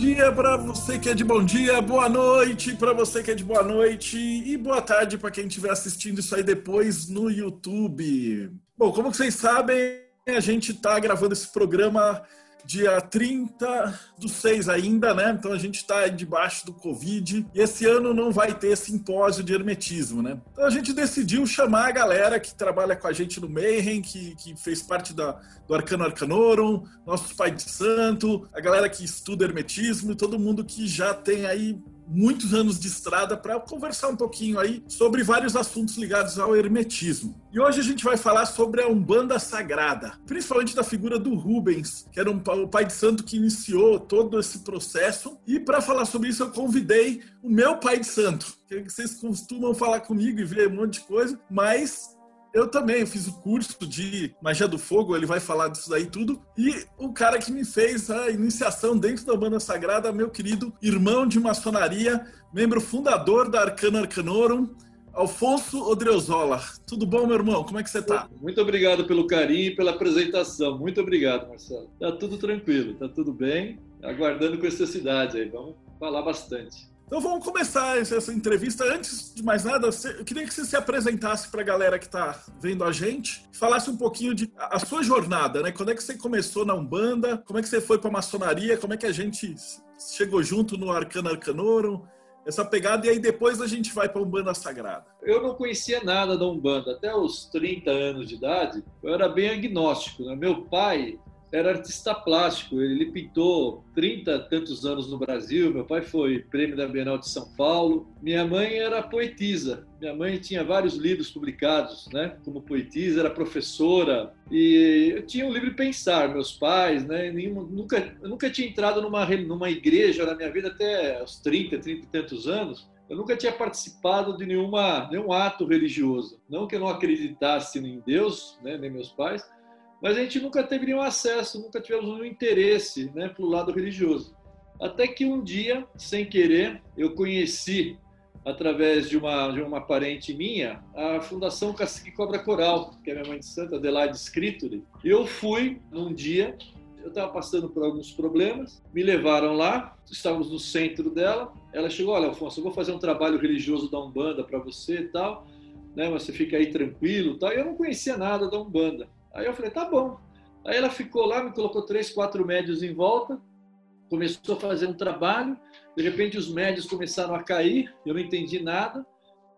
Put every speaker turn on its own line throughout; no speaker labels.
dia para você que é de bom dia, boa noite para você que é de boa noite e boa tarde para quem estiver assistindo isso aí depois no YouTube. Bom, como vocês sabem, a gente está gravando esse programa dia 30 do 6 ainda, né? Então a gente está debaixo do Covid e esse ano não vai ter simpósio de hermetismo, né? Então a gente decidiu chamar a galera que trabalha com a gente no Mayhem, que, que fez parte da, do Arcano Arcanorum, nossos pais de santo, a galera que estuda hermetismo e todo mundo que já tem aí muitos anos de estrada para conversar um pouquinho aí sobre vários assuntos ligados ao hermetismo. E hoje a gente vai falar sobre a Umbanda Sagrada, principalmente da figura do Rubens, que era um, o pai de santo que iniciou todo esse processo. E para falar sobre isso eu convidei o meu pai de santo, que vocês costumam falar comigo e ver um monte de coisa, mas eu também fiz o curso de magia do fogo, ele vai falar disso daí tudo. E o cara que me fez a iniciação dentro da banda sagrada, meu querido irmão de maçonaria, membro fundador da Arcana Arcanorum, Alfonso Odreuzola. Tudo bom, meu irmão? Como é que você tá?
Muito obrigado pelo carinho e pela apresentação. Muito obrigado, Marcelo. Tá tudo tranquilo, tá tudo bem. Aguardando com essa cidade aí. Vamos falar bastante.
Então vamos começar essa entrevista. Antes de mais nada, eu queria que você se apresentasse para a galera que está vendo a gente, falasse um pouquinho de a sua jornada, né? Quando é que você começou na Umbanda? Como é que você foi para a maçonaria? Como é que a gente chegou junto no Arcana Arcanorum? Essa pegada, e aí depois a gente vai para a Umbanda Sagrada.
Eu não conhecia nada da Umbanda. Até os 30 anos de idade, eu era bem agnóstico. Né? Meu pai era artista plástico. Ele pintou 30 tantos anos no Brasil. Meu pai foi prêmio da Bienal de São Paulo. Minha mãe era poetisa. Minha mãe tinha vários livros publicados, né? Como poetisa, era professora e eu tinha um livro pensar. Meus pais, né? Nenhuma, nunca, eu nunca tinha entrado numa numa igreja na minha vida até os 30, 30 e tantos anos. Eu nunca tinha participado de nenhuma, nenhum ato religioso. Não que eu não acreditasse em Deus, né, nem meus pais, mas a gente nunca teve nenhum acesso, nunca tivemos nenhum interesse né, para o lado religioso. Até que um dia, sem querer, eu conheci, através de uma, de uma parente minha, a Fundação Cacique Cobra Coral, que é minha mãe de santa, Adelaide Scritturi. Eu fui num dia, eu estava passando por alguns problemas, me levaram lá, estávamos no centro dela, ela chegou, olha, Alfonso, eu vou fazer um trabalho religioso da Umbanda para você e tal, né, mas você fica aí tranquilo e tal. E eu não conhecia nada da Umbanda. Aí eu falei, tá bom. Aí ela ficou lá, me colocou três, quatro médios em volta, começou a fazer um trabalho. De repente os médios começaram a cair, eu não entendi nada.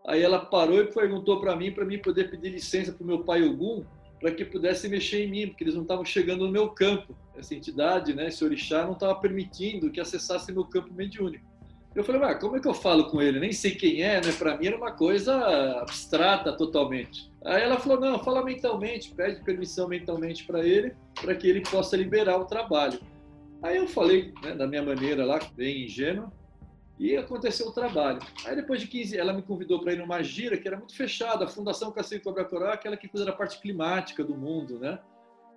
Aí ela parou e perguntou para mim, para mim poder pedir licença para o meu pai Ogum, para que pudesse mexer em mim, porque eles não estavam chegando no meu campo. Essa entidade, né, esse orixá, não estava permitindo que acessasse meu campo mediúnico. Eu falei, mas como é que eu falo com ele? Nem sei quem é, né? Para mim era uma coisa abstrata totalmente. Aí ela falou, não, fala mentalmente, pede permissão mentalmente para ele, para que ele possa liberar o trabalho. Aí eu falei, né, da minha maneira lá, bem ingênua, e aconteceu o trabalho. Aí depois de 15, ela me convidou para ir numa gira que era muito fechada, a Fundação Cacique Cobra Coral, aquela que cuida da parte climática do mundo, né?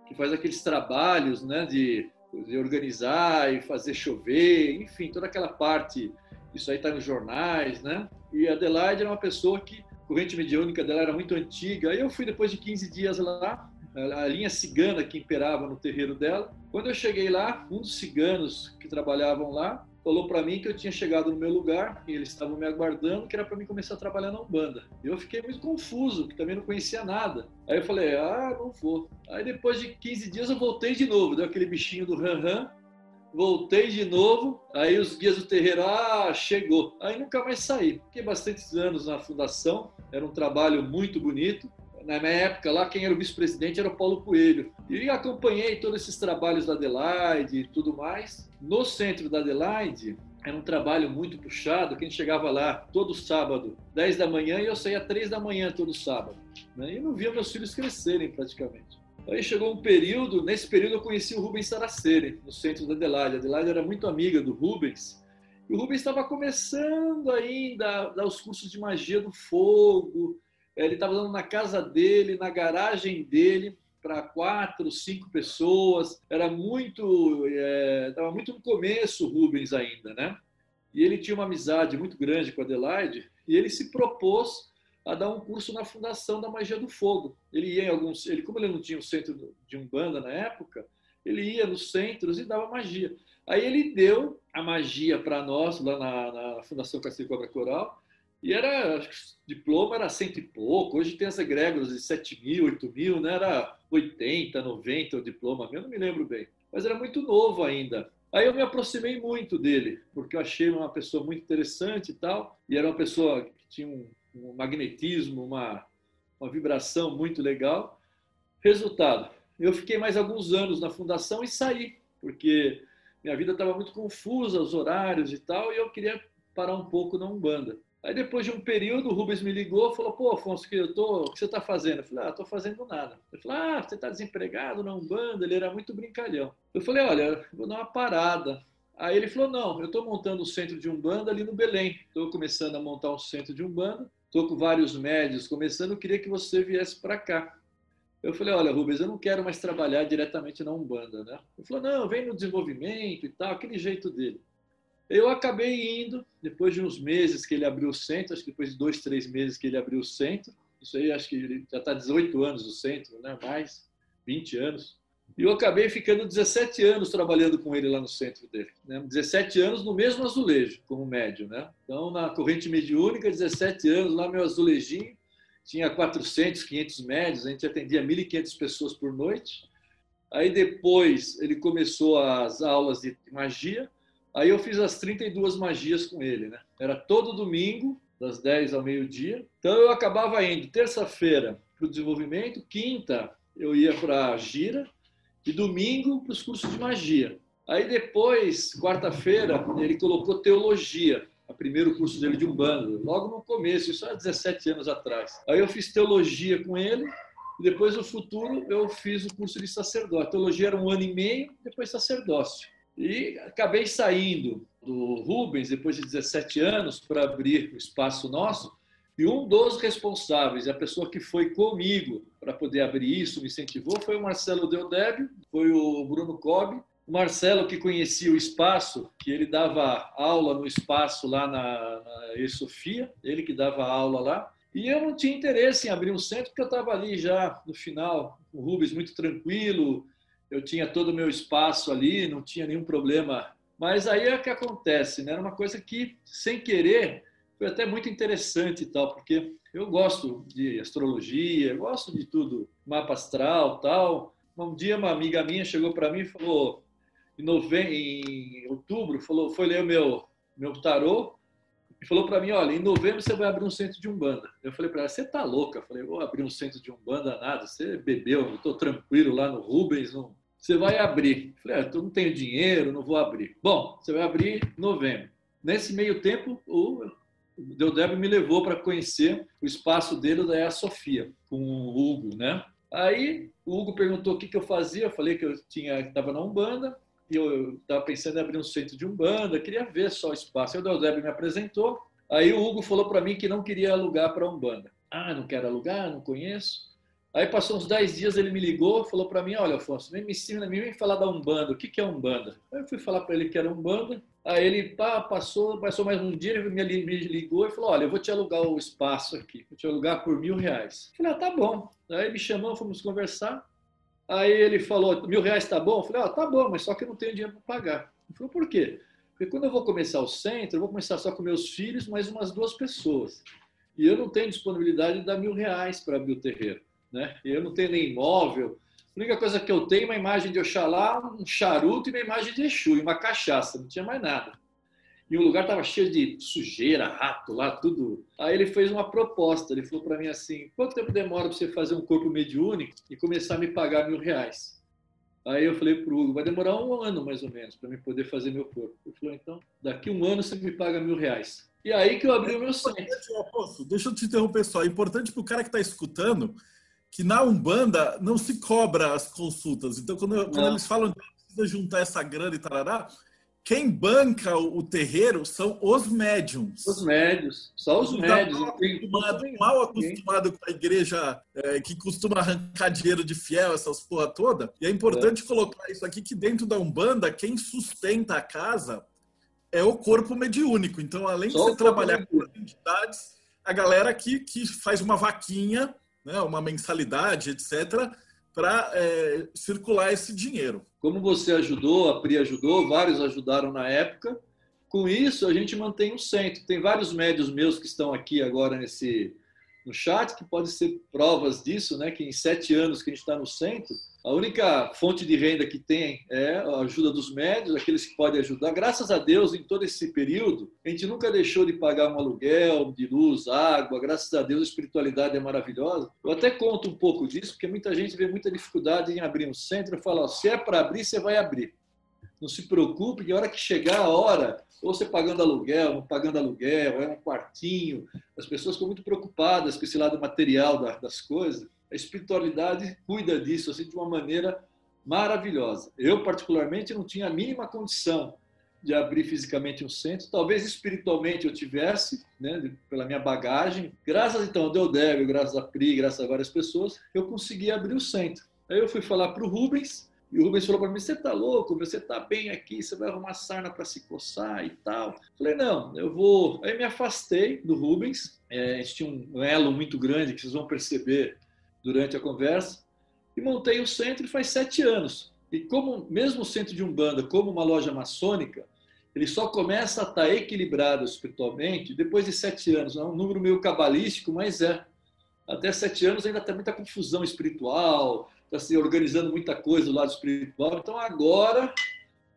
Que faz aqueles trabalhos, né, de, de organizar e fazer chover, enfim, toda aquela parte isso aí está nos jornais, né? E Adelaide era uma pessoa que, a corrente mediúnica dela era muito antiga. Aí eu fui depois de 15 dias lá, a linha cigana que imperava no terreiro dela. Quando eu cheguei lá, um dos ciganos que trabalhavam lá falou para mim que eu tinha chegado no meu lugar e eles estavam me aguardando, que era para mim começar a trabalhar na Umbanda. Eu fiquei muito confuso, que também não conhecia nada. Aí eu falei, ah, não vou. Aí depois de 15 dias eu voltei de novo, deu aquele bichinho do ran, -ran voltei de novo, aí os guias do terreiro, ah, chegou. Aí nunca mais saí. Fiquei bastantes anos na fundação, era um trabalho muito bonito. Na minha época lá, quem era o vice-presidente era o Paulo Coelho. E acompanhei todos esses trabalhos da Adelaide e tudo mais. No centro da Adelaide, era um trabalho muito puxado, que a gente chegava lá todo sábado, 10 da manhã, e eu saía 3 da manhã todo sábado. Né? E não via meus filhos crescerem praticamente. Aí chegou um período, nesse período eu conheci o Rubens Saraceni, no centro da Adelaide. A Adelaide era muito amiga do Rubens. E o Rubens estava começando ainda a dar os cursos de magia do fogo. Ele estava dando na casa dele, na garagem dele, para quatro, cinco pessoas. Era muito, estava é, muito no começo Rubens ainda, né? E ele tinha uma amizade muito grande com Adelaide e ele se propôs a dar um curso na Fundação da Magia do Fogo. Ele ia em alguns, ele como ele não tinha um centro de umbanda na época, ele ia nos centros e dava magia. Aí ele deu a magia para nós lá na, na Fundação Cacete Cobra Coral e era, acho que o diploma era cento e pouco, hoje tem as egrégoras de 7 mil, 8 mil, né? era 80, 90 o diploma, eu não me lembro bem. Mas era muito novo ainda. Aí eu me aproximei muito dele, porque eu achei uma pessoa muito interessante e tal, e era uma pessoa que tinha um, um magnetismo, uma, uma vibração muito legal. Resultado, eu fiquei mais alguns anos na fundação e saí, porque minha vida estava muito confusa, os horários e tal, e eu queria parar um pouco na Umbanda. Aí depois de um período, o Rubens me ligou e falou, pô, Afonso, que eu tô, o que você está fazendo? Eu falei, ah, estou fazendo nada. Ele falou, ah, você está desempregado na Umbanda? Ele era muito brincalhão. Eu falei, olha, vou dar uma parada. Aí ele falou, não, eu estou montando um centro de Umbanda ali no Belém. Estou começando a montar um centro de Umbanda. Estou com vários médios começando, eu queria que você viesse para cá. Eu falei, olha, Rubens, eu não quero mais trabalhar diretamente na Umbanda, né? Ele falou, não, vem no desenvolvimento e tal, aquele jeito dele. Eu acabei indo, depois de uns meses que ele abriu o centro, acho que depois de dois, três meses que ele abriu o centro, isso aí acho que já está 18 anos o centro, né? mais 20 anos. E eu acabei ficando 17 anos trabalhando com ele lá no centro dele. Né? 17 anos no mesmo azulejo, como médio. Né? Então, na corrente mediúnica, 17 anos, lá meu azulejinho, tinha 400, 500 médios, a gente atendia 1.500 pessoas por noite. Aí depois ele começou as aulas de magia, Aí eu fiz as 32 magias com ele, né? Era todo domingo, das 10 ao meio-dia. Então eu acabava indo terça-feira para o desenvolvimento, quinta eu ia para a gira e domingo para os cursos de magia. Aí depois, quarta-feira, ele colocou teologia, o primeiro curso dele de Umbanda, logo no começo, isso há 17 anos atrás. Aí eu fiz teologia com ele e depois no futuro eu fiz o curso de sacerdote. Teologia era um ano e meio, depois sacerdócio. E acabei saindo do Rubens, depois de 17 anos, para abrir o espaço nosso. E um dos responsáveis, a pessoa que foi comigo para poder abrir isso, me incentivou, foi o Marcelo Deodébio, foi o Bruno Cobb. O Marcelo, que conhecia o espaço, que ele dava aula no espaço lá na, na Sofia, ele que dava aula lá. E eu não tinha interesse em abrir um centro, porque eu estava ali já no final, o Rubens muito tranquilo, eu tinha todo o meu espaço ali, não tinha nenhum problema. Mas aí é que acontece, né? Era uma coisa que, sem querer, foi até muito interessante e tal, porque eu gosto de astrologia, gosto de tudo, mapa astral tal. Um dia uma amiga minha chegou para mim e falou, em, nove... em outubro, falou, foi ler o meu, meu tarô e falou para mim, olha, em novembro você vai abrir um centro de Umbanda. Eu falei para ela, você tá louca? Eu falei, vou abrir um centro de Umbanda nada, você bebeu, eu tô tranquilo lá no Rubens, não, você vai abrir. Falei, ah, eu não tenho dinheiro, não vou abrir. Bom, você vai abrir em novembro. Nesse meio tempo, o Deodébio me levou para conhecer o espaço dele da Sofia, com o Hugo, né? Aí o Hugo perguntou o que, que eu fazia, eu falei que eu tinha estava na Umbanda, e eu estava pensando em abrir um centro de Umbanda, queria ver só o espaço. Aí o Deodébio me apresentou, aí o Hugo falou para mim que não queria alugar para Umbanda. Ah, não quero alugar, não conheço. Aí passou uns 10 dias, ele me ligou, falou para mim, olha, Afonso, vem me ensina, me vem falar da Umbanda, o que, que é Umbanda? Aí eu fui falar para ele que era Umbanda, aí ele pá, passou, passou mais um dia, ele me ligou e falou, olha, eu vou te alugar o espaço aqui, vou te alugar por mil reais. Eu falei, ah, tá bom. Aí me chamou, fomos conversar, aí ele falou, mil reais tá bom? Eu falei, ah, tá bom, mas só que eu não tenho dinheiro para pagar. Ele falou, por quê? Porque quando eu vou começar o centro, eu vou começar só com meus filhos, mais umas duas pessoas. E eu não tenho disponibilidade de dar mil reais para abrir o terreiro né? Eu não tenho nem imóvel. A única coisa que eu tenho é uma imagem de Oxalá, um charuto e uma imagem de Exu, e uma cachaça, não tinha mais nada. E o lugar estava cheio de sujeira, rato lá, tudo. Aí ele fez uma proposta, ele falou para mim assim, quanto tempo demora para você fazer um corpo mediúnico e começar a me pagar mil reais? Aí eu falei para o Hugo, vai demorar um ano mais ou menos para me poder fazer meu corpo. Ele falou, então, daqui um ano você me paga mil reais. E aí que eu abri o meu site.
Deixa eu te interromper só. É importante para o cara que está escutando que na Umbanda não se cobra as consultas. Então, quando, quando eles falam que precisa juntar essa grana e tarará, quem banca o terreiro são os médiums.
Os médios, só os médios. Mal
acostumado, mal acostumado com a igreja é, que costuma arrancar dinheiro de fiel, essas porra toda. E é importante é. colocar isso aqui que dentro da Umbanda, quem sustenta a casa é o corpo mediúnico. Então, além só de você trabalhar com entidades, a galera aqui que faz uma vaquinha, né, uma mensalidade, etc., para é, circular esse dinheiro.
Como você ajudou, a Pri ajudou, vários ajudaram na época. Com isso, a gente mantém um centro. Tem vários médios meus que estão aqui agora nesse no chat que podem ser provas disso, né? Que em sete anos que a gente está no centro, a única fonte de renda que tem é a ajuda dos médios, aqueles que podem ajudar. Graças a Deus, em todo esse período, a gente nunca deixou de pagar um aluguel de luz, água. Graças a Deus, a espiritualidade é maravilhosa. Eu até conto um pouco disso, porque muita gente vê muita dificuldade em abrir um centro. Eu falo, ó, se é para abrir, você vai abrir. Não se preocupe, que a hora que chegar a hora, ou você pagando aluguel, não pagando aluguel, é um quartinho. As pessoas ficam muito preocupadas com esse lado material das coisas a espiritualidade cuida disso assim, de uma maneira maravilhosa. Eu, particularmente, não tinha a mínima condição de abrir fisicamente um centro. Talvez espiritualmente eu tivesse, né, pela minha bagagem. Graças então ao Deodébio, graças a Pri, graças a várias pessoas, eu consegui abrir o centro. Aí eu fui falar para o Rubens, e o Rubens falou para mim: Você está louco? Você está bem aqui, você vai arrumar sarna para se coçar e tal. Falei: Não, eu vou. Aí me afastei do Rubens. É, a gente tinha um elo muito grande que vocês vão perceber durante a conversa e montei o centro faz sete anos. E como mesmo o centro de Umbanda, como uma loja maçônica, ele só começa a estar equilibrado espiritualmente depois de sete anos. É um número meio cabalístico, mas é. Até sete anos ainda tem muita confusão espiritual, está se organizando muita coisa do lado espiritual. Então agora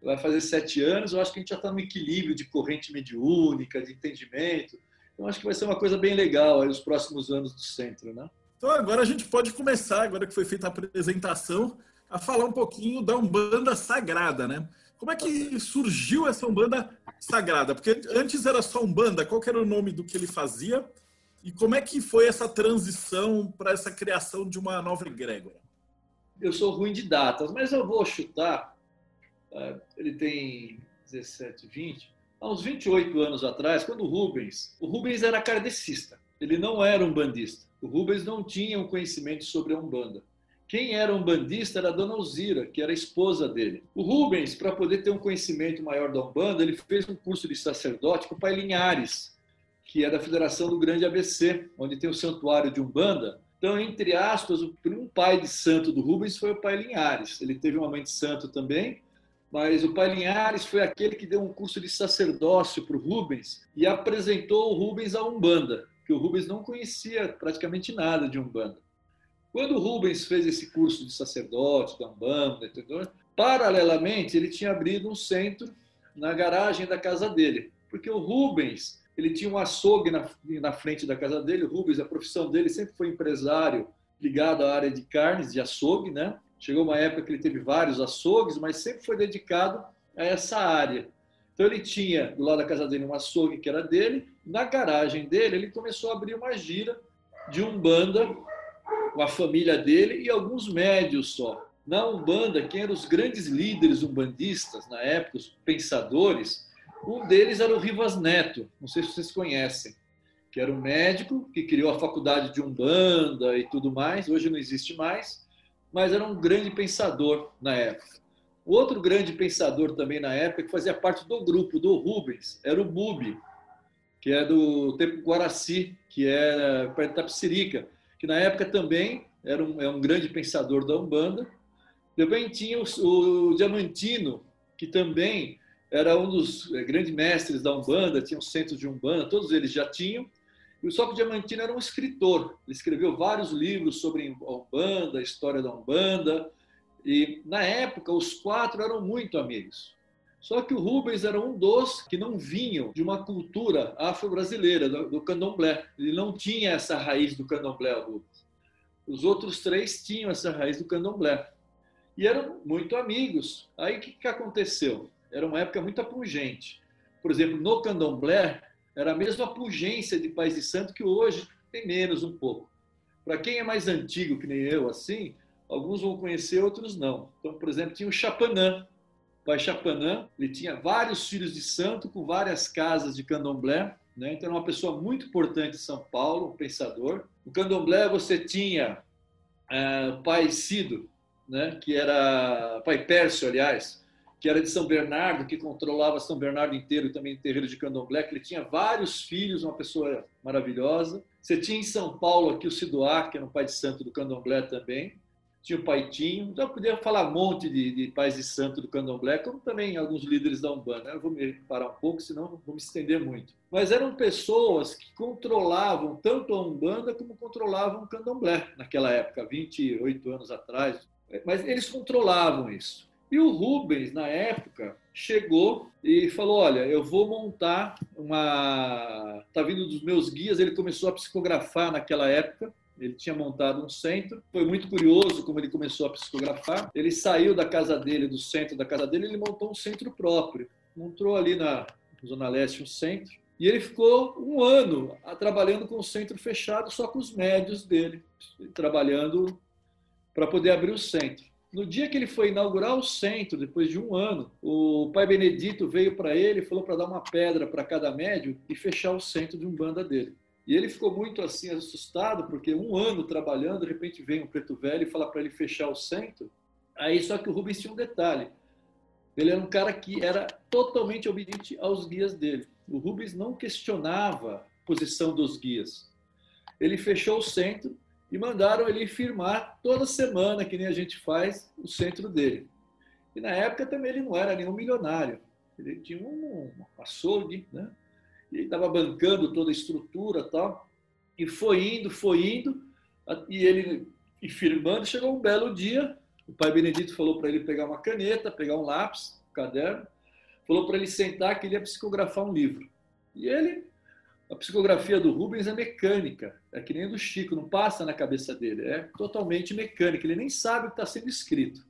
vai fazer sete anos, eu acho que a gente já está no equilíbrio de corrente mediúnica, de entendimento. Então acho que vai ser uma coisa bem legal aí os próximos anos do centro, né?
Então agora a gente pode começar, agora que foi feita a apresentação, a falar um pouquinho da Umbanda Sagrada, né? Como é que surgiu essa Umbanda Sagrada? Porque antes era só Umbanda, qual era o nome do que ele fazia? E como é que foi essa transição para essa criação de uma nova egrégora?
Eu sou ruim de datas, mas eu vou chutar. É, ele tem 17, 20. Há uns 28 anos atrás, quando o Rubens... O Rubens era kardecista, ele não era um bandista. O Rubens não tinha um conhecimento sobre a Umbanda. Quem era um bandista era a dona Alzira, que era a esposa dele. O Rubens, para poder ter um conhecimento maior da Umbanda, ele fez um curso de sacerdote com o pai Linhares, que é da Federação do Grande ABC, onde tem o santuário de Umbanda. Então, entre aspas, um pai de santo do Rubens foi o pai Linhares. Ele teve uma mãe de santo também, mas o pai Linhares foi aquele que deu um curso de sacerdócio para o Rubens e apresentou o Rubens à Umbanda que o Rubens não conhecia praticamente nada de Umbanda. Quando o Rubens fez esse curso de sacerdote da Umbanda, entendeu? paralelamente ele tinha abrido um centro na garagem da casa dele, porque o Rubens ele tinha um açougue na, na frente da casa dele. O Rubens, a profissão dele sempre foi empresário ligado à área de carnes, de açougue, né? Chegou uma época que ele teve vários açougues, mas sempre foi dedicado a essa área. Então ele tinha do lado da casa dele um açougue que era dele, na garagem dele ele começou a abrir uma gira de umbanda com a família dele e alguns médios só. Na umbanda, quem eram os grandes líderes umbandistas na época, os pensadores, um deles era o Rivas Neto, não sei se vocês conhecem, que era um médico que criou a faculdade de umbanda e tudo mais, hoje não existe mais, mas era um grande pensador na época. Outro grande pensador também na época, que fazia parte do grupo do Rubens, era o Bubi, que é do tempo Guaraci, que é perto da Tapsirica, que na época também era um, é um grande pensador da Umbanda. Também tinha o, o Diamantino, que também era um dos é, grandes mestres da Umbanda, tinha um centro de Umbanda, todos eles já tinham. Só que o Diamantino era um escritor, ele escreveu vários livros sobre a Umbanda, a história da Umbanda, e na época os quatro eram muito amigos. Só que o Rubens era um dos que não vinham de uma cultura afro-brasileira, do, candomblé. Ele não tinha essa raiz do candomblé, o Rubens. Os outros três tinham essa raiz do candomblé. E eram muito amigos. Aí o que, que aconteceu? Era uma época muito apungente. Por exemplo, no candomblé, era a mesma pungência de pais de santo que hoje tem menos um pouco. Para quem é mais antigo, que nem eu, assim, Alguns vão conhecer, outros não. Então, por exemplo, tinha o Chapanã. Pai Chapanã, ele tinha vários filhos de santo com várias casas de candomblé, né? então era uma pessoa muito importante em São Paulo, um pensador. No candomblé você tinha é, o pai Cido, né? que era pai Pércio, aliás, que era de São Bernardo, que controlava São Bernardo inteiro, também terreiro de candomblé, que ele tinha vários filhos, uma pessoa maravilhosa. Você tinha em São Paulo aqui o Sidoá, que era um pai de santo do candomblé também. Tinha o Paitinho, então eu podia falar um monte de, de pais de santo do candomblé, como também alguns líderes da Umbanda. Eu vou me parar um pouco, senão vou me estender muito. Mas eram pessoas que controlavam tanto a Umbanda como controlavam o candomblé naquela época, 28 anos atrás. Mas eles controlavam isso. E o Rubens, na época, chegou e falou: Olha, eu vou montar uma. Está vindo dos meus guias. Ele começou a psicografar naquela época. Ele tinha montado um centro. Foi muito curioso como ele começou a psicografar. Ele saiu da casa dele, do centro da casa dele, ele montou um centro próprio. Montou ali na Zona Leste um centro. E ele ficou um ano trabalhando com o centro fechado, só com os médios dele, trabalhando para poder abrir o centro. No dia que ele foi inaugurar o centro, depois de um ano, o pai Benedito veio para ele e falou para dar uma pedra para cada médio e fechar o centro de um banda dele. E ele ficou muito assim assustado, porque um ano trabalhando, de repente vem um preto velho e fala para ele fechar o centro. Aí só que o Rubens tinha um detalhe. Ele era um cara que era totalmente obediente aos guias dele. O Rubens não questionava a posição dos guias. Ele fechou o centro e mandaram ele firmar toda semana, que nem a gente faz, o centro dele. E na época também ele não era nenhum milionário. Ele tinha um, um açougue, né? Ele estava bancando toda a estrutura tal. E foi indo, foi indo, e ele e firmando. Chegou um belo dia, o pai Benedito falou para ele pegar uma caneta, pegar um lápis, um caderno, falou para ele sentar que ele ia psicografar um livro. E ele a psicografia do Rubens é mecânica, é que nem do Chico, não passa na cabeça dele, é totalmente mecânica, ele nem sabe o que está sendo escrito.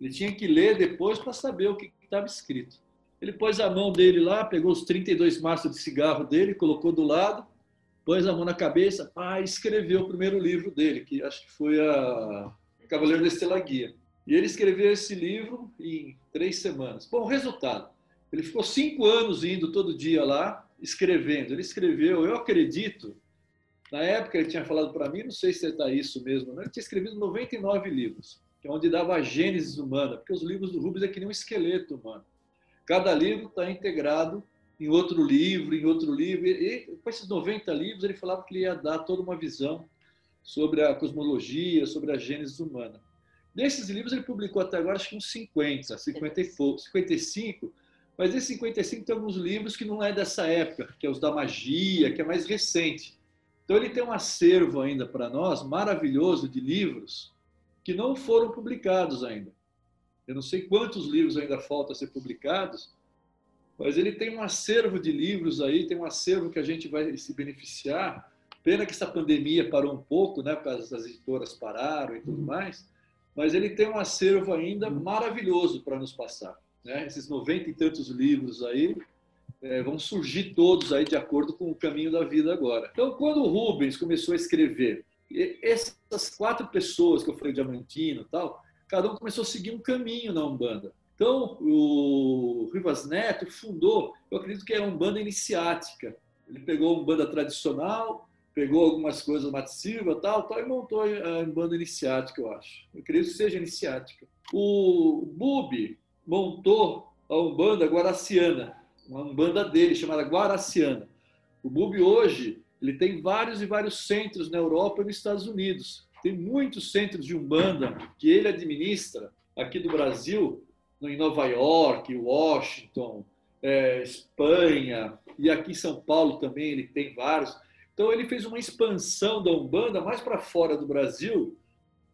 Ele tinha que ler depois para saber o que estava escrito. Ele pôs a mão dele lá, pegou os 32 maços de cigarro dele, colocou do lado, pôs a mão na cabeça, ah, escreveu o primeiro livro dele, que acho que foi a Cavaleiro da Estela Guia. E ele escreveu esse livro em três semanas. Bom, resultado, ele ficou cinco anos indo todo dia lá, escrevendo. Ele escreveu, eu acredito, na época ele tinha falado para mim, não sei se está isso mesmo, né? ele tinha escrevido 99 livros, que é onde dava a gênese humana, porque os livros do Rubens é que nem um esqueleto humano. Cada livro está integrado em outro livro, em outro livro, e com esses 90 livros ele falava que ele ia dar toda uma visão sobre a cosmologia, sobre a gênese humana. Desses livros ele publicou até agora acho que uns 50, 50 e pouco, 55, mas esse 55 tem alguns livros que não é dessa época, que é os da magia, que é mais recente. Então ele tem um acervo ainda para nós maravilhoso de livros que não foram publicados ainda. Eu não sei quantos livros ainda faltam a ser publicados, mas ele tem um acervo de livros aí, tem um acervo que a gente vai se beneficiar. Pena que essa pandemia parou um pouco, né, porque as editoras pararam e tudo uhum. mais, mas ele tem um acervo ainda maravilhoso para nos passar né? esses noventa e tantos livros aí, é, vão surgir todos aí de acordo com o caminho da vida agora. Então, quando o Rubens começou a escrever, essas quatro pessoas que eu falei, Diamantino tal, cada um começou a seguir um caminho na Umbanda. Então, o Rivas Neto fundou, eu acredito que é uma Umbanda iniciática. Ele pegou uma Umbanda tradicional, pegou algumas coisas Matsilva tal, tal, e montou a Umbanda iniciática, eu acho. Eu acredito que seja iniciática. O Bubi, montou a Umbanda Guaraciana, uma Umbanda dele chamada Guaraciana. O Bubi hoje ele tem vários e vários centros na Europa e nos Estados Unidos. Tem muitos centros de Umbanda que ele administra aqui do Brasil, em Nova York, Washington, é, Espanha e aqui em São Paulo também ele tem vários. Então ele fez uma expansão da Umbanda mais para fora do Brasil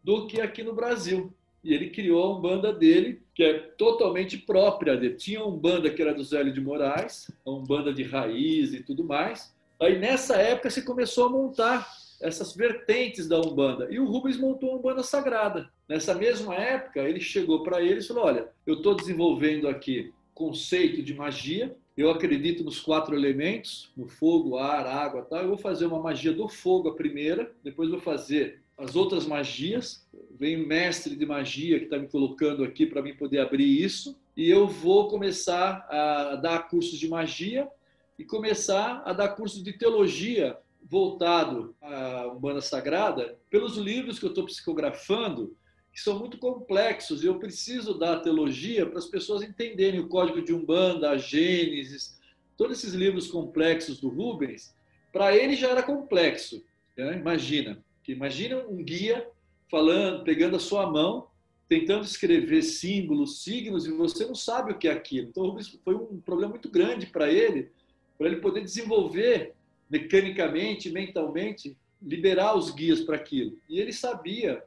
do que aqui no Brasil e ele criou a Umbanda dele, que é totalmente própria dele. Tinha uma Umbanda que era do Zélio de Moraes, a Umbanda de raiz e tudo mais. Aí nessa época se começou a montar essas vertentes da Umbanda. E o Rubens montou a Umbanda Sagrada. Nessa mesma época, ele chegou para eles e falou: Olha, eu estou desenvolvendo aqui conceito de magia, eu acredito nos quatro elementos, no fogo, ar, água tal. Eu vou fazer uma magia do fogo a primeira, depois vou fazer as outras magias. Vem um mestre de magia que está me colocando aqui para mim poder abrir isso. E eu vou começar a dar cursos de magia e começar a dar cursos de teologia voltado à Umbanda Sagrada pelos livros que eu estou psicografando, que são muito complexos, e eu preciso dar teologia para as pessoas entenderem o Código de Umbanda, a Gênesis, todos esses livros complexos do Rubens. Para ele já era complexo, né? imagina. Imagina um guia falando, pegando a sua mão, tentando escrever símbolos, signos, e você não sabe o que é aquilo. Então, Rubens foi um problema muito grande para ele, para ele poder desenvolver mecanicamente, mentalmente, liberar os guias para aquilo. E ele sabia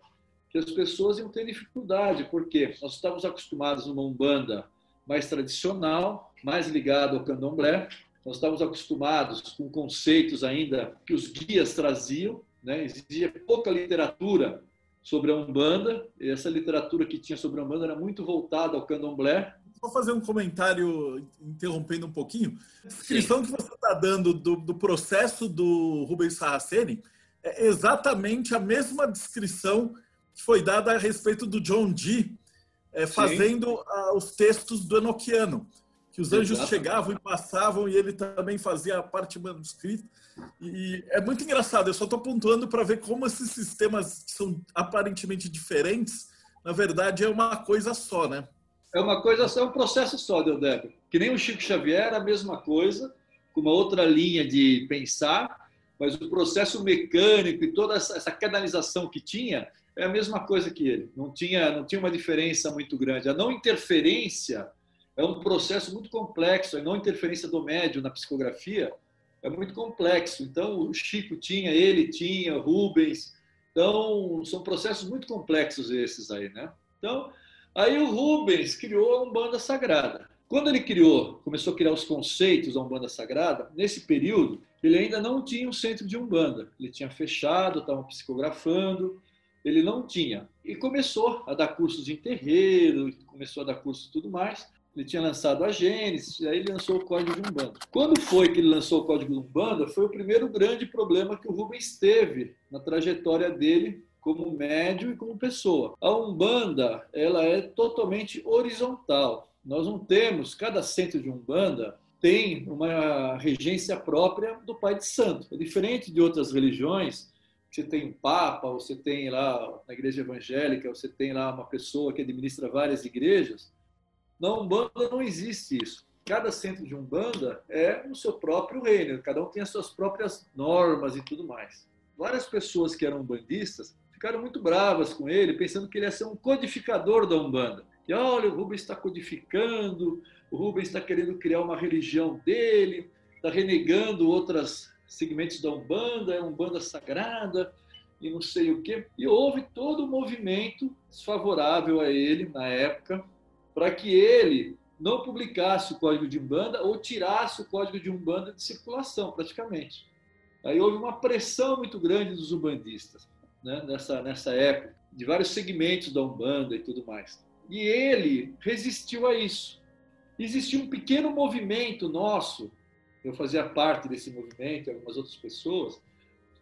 que as pessoas iam ter dificuldade, porque nós estávamos acostumados numa umbanda mais tradicional, mais ligado ao candomblé, nós estávamos acostumados com conceitos ainda que os guias traziam, né? existia pouca literatura sobre a Umbanda, e essa literatura que tinha sobre a Umbanda era muito voltada ao candomblé,
Vou fazer um comentário interrompendo um pouquinho. A descrição Sim. que você está dando do, do, processo do Rubens Saraceni é exatamente a mesma descrição que foi dada a respeito do John Dee é, fazendo uh, os textos do Enochiano, que os anjos exatamente. chegavam e passavam e ele também fazia a parte manuscrita. E é muito engraçado, eu só estou pontuando para ver como esses sistemas que são aparentemente diferentes, na verdade é uma coisa só, né?
É uma coisa é um processo só, Deodébio. Que nem o Chico Xavier, a mesma coisa, com uma outra linha de pensar, mas o processo mecânico e toda essa, essa canalização que tinha é a mesma coisa que ele. Não tinha, não tinha uma diferença muito grande. A não interferência é um processo muito complexo. A não interferência do médium na psicografia é muito complexo. Então, o Chico tinha, ele tinha, Rubens. Então, são processos muito complexos esses aí, né? Então, Aí o Rubens criou a Umbanda Sagrada. Quando ele criou, começou a criar os conceitos da Umbanda Sagrada, nesse período, ele ainda não tinha um centro de Umbanda. Ele tinha fechado, estava psicografando, ele não tinha. E começou a dar cursos em terreiro, começou a dar cursos e tudo mais. Ele tinha lançado a Gênesis, aí ele lançou o Código de Umbanda. Quando foi que ele lançou o Código de Umbanda, foi o primeiro grande problema que o Rubens teve na trajetória dele como médio e como pessoa. A Umbanda, ela é totalmente horizontal. Nós não temos, cada centro de Umbanda tem uma regência própria do Pai de Santo. É diferente de outras religiões, você tem um papa, você tem lá na igreja evangélica, você tem lá uma pessoa que administra várias igrejas. Na Umbanda não existe isso. Cada centro de Umbanda é o seu próprio reino, cada um tem as suas próprias normas e tudo mais. Várias pessoas que eram umbandistas ficaram muito bravas com ele, pensando que ele ia ser um codificador da Umbanda. Que olha, o Rubens está codificando, o Rubens está querendo criar uma religião dele, está renegando outros segmentos da Umbanda, é Umbanda sagrada e não sei o quê. E houve todo um movimento desfavorável a ele na época, para que ele não publicasse o código de Umbanda ou tirasse o código de Umbanda de circulação, praticamente. Aí houve uma pressão muito grande dos umbandistas né, nessa, nessa época, de vários segmentos da Umbanda e tudo mais. E ele resistiu a isso. Existia um pequeno movimento nosso, eu fazia parte desse movimento, algumas outras pessoas,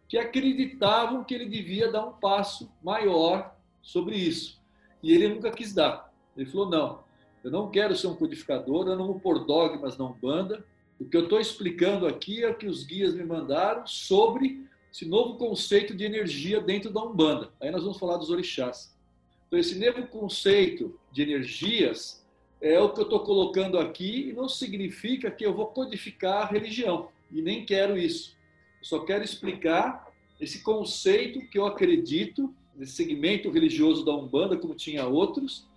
que acreditavam que ele devia dar um passo maior sobre isso. E ele nunca quis dar. Ele falou: não, eu não quero ser um codificador, eu não vou pôr dogmas na Umbanda. O que eu estou explicando aqui é o que os guias me mandaram sobre esse novo conceito de energia dentro da Umbanda. Aí nós vamos falar dos orixás. Então, esse novo conceito de energias é o que eu estou colocando aqui e não significa que eu vou codificar a religião. E nem quero isso. Eu só quero explicar esse conceito que eu acredito, nesse segmento religioso da Umbanda, como tinha outros,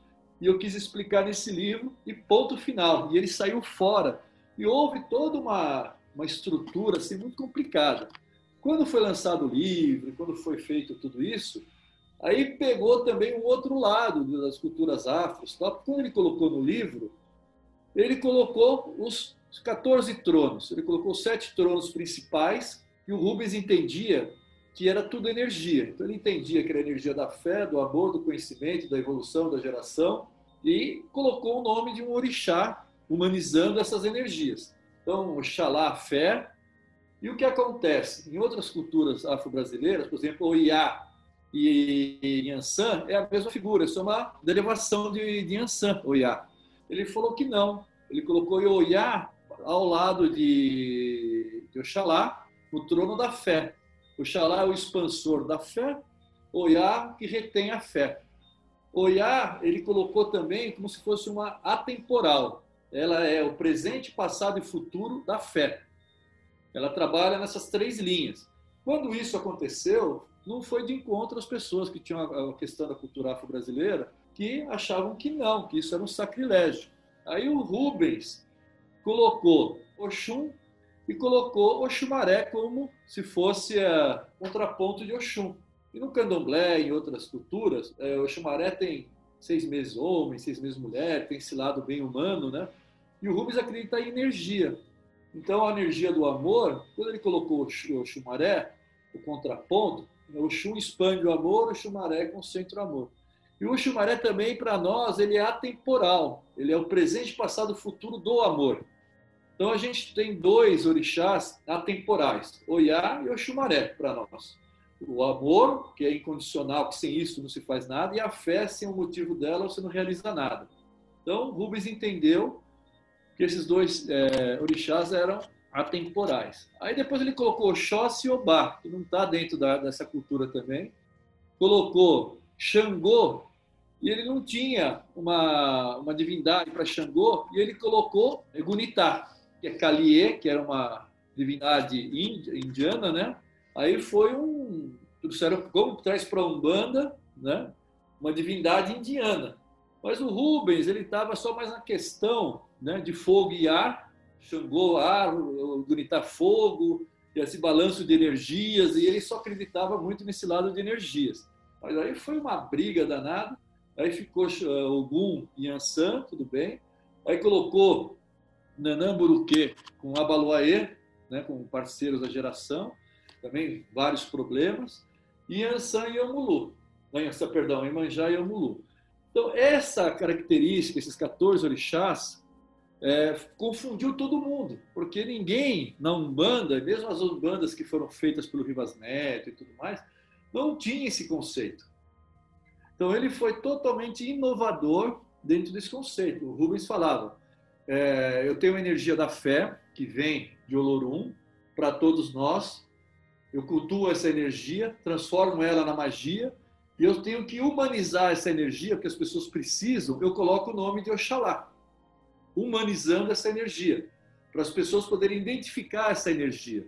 e eu quis explicar nesse livro, e ponto final. E ele saiu fora. E houve toda uma, uma estrutura assim, muito complicada. Quando foi lançado o livro, quando foi feito tudo isso, aí pegou também um outro lado das culturas afros. Tá? Quando ele colocou no livro, ele colocou os 14 tronos, ele colocou sete tronos principais, e o Rubens entendia que era tudo energia. Então ele entendia que era energia da fé, do amor, do conhecimento, da evolução, da geração, e colocou o nome de um orixá, humanizando essas energias. Então, Oxalá, a fé, e o que acontece? Em outras culturas afro-brasileiras, por exemplo, o Iá, e Yansan é a mesma figura, isso é uma derivação de, de Yansan, Oiá. Ele falou que não, ele colocou Oiá ao lado de, de Oxalá, no trono da fé. Oxalá é o expansor da fé, Oiá que retém a fé. Oiá, ele colocou também como se fosse uma atemporal. Ela é o presente, passado e futuro da fé. Ela trabalha nessas três linhas. Quando isso aconteceu, não foi de encontro às pessoas que tinham a questão da cultura afro-brasileira, que achavam que não, que isso era um sacrilégio. Aí o Rubens colocou Oxum e colocou Oxumaré como se fosse a contraponto de Oxum. E no candomblé e em outras culturas, é, Oxumaré tem seis meses homem, seis meses mulher, tem esse lado bem humano, né? E o Rubens acredita em energia. Então, a energia do amor, quando ele colocou o Xumaré, o contraponto, o Xum expande o amor, o Xumaré concentra o amor. E o Xumaré também, para nós, ele é atemporal. Ele é o presente, passado, futuro do amor. Então, a gente tem dois orixás atemporais, Oiá e o Xumaré, para nós. O amor, que é incondicional, que sem isso não se faz nada, e a fé, sem o motivo dela, você não realiza nada. Então, Rubens entendeu que esses dois é, orixás eram atemporais. Aí depois ele colocou Oxóssi e Obá, que não está dentro da, dessa cultura também. Colocou Xangô, e ele não tinha uma, uma divindade para Xangô, e ele colocou Egunitá, que é Kaliê, que era uma divindade indiana, né? Aí foi um. Trouxeram como traz para a Umbanda, né? Uma divindade indiana. Mas o Rubens, ele estava só mais na questão né, de fogo e ar, Xangô, ar, gritar fogo, e esse balanço de energias, e ele só acreditava muito nesse lado de energias. Mas aí foi uma briga danada, aí ficou uh, Ogum e Ansan, tudo bem, aí colocou Nanã Buruquê com Abaluaê, né, com parceiros da geração, também vários problemas, e Ansan e Omulu, perdão, Imanjá e Omulu. Então, essa característica, esses 14 orixás, é, confundiu todo mundo, porque ninguém na Umbanda, mesmo as Umbandas que foram feitas pelo Rivas Neto e tudo mais, não tinha esse conceito. Então ele foi totalmente inovador dentro desse conceito. O Rubens falava: é, eu tenho a energia da fé que vem de Olorum para todos nós. Eu cultuo essa energia, transformo ela na magia e eu tenho que humanizar essa energia, porque as pessoas precisam. Eu coloco o nome de Oxalá humanizando essa energia, para as pessoas poderem identificar essa energia.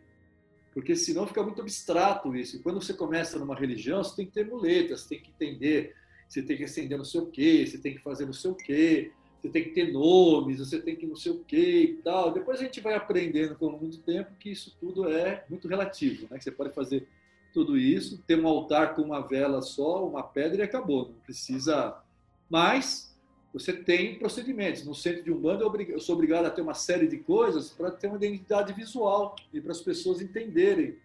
Porque senão fica muito abstrato isso. E quando você começa numa religião, você tem que ter muletas, você tem que entender, você tem que acender não sei o quê, você tem que fazer não sei o quê, você tem que ter nomes, você tem que não sei o quê e tal. Depois a gente vai aprendendo com o longo do tempo que isso tudo é muito relativo, né? Que você pode fazer tudo isso, ter um altar com uma vela só, uma pedra e acabou. Não precisa mais você tem procedimentos. No centro de um bando, eu sou obrigado a ter uma série de coisas para ter uma identidade visual e para as pessoas entenderem.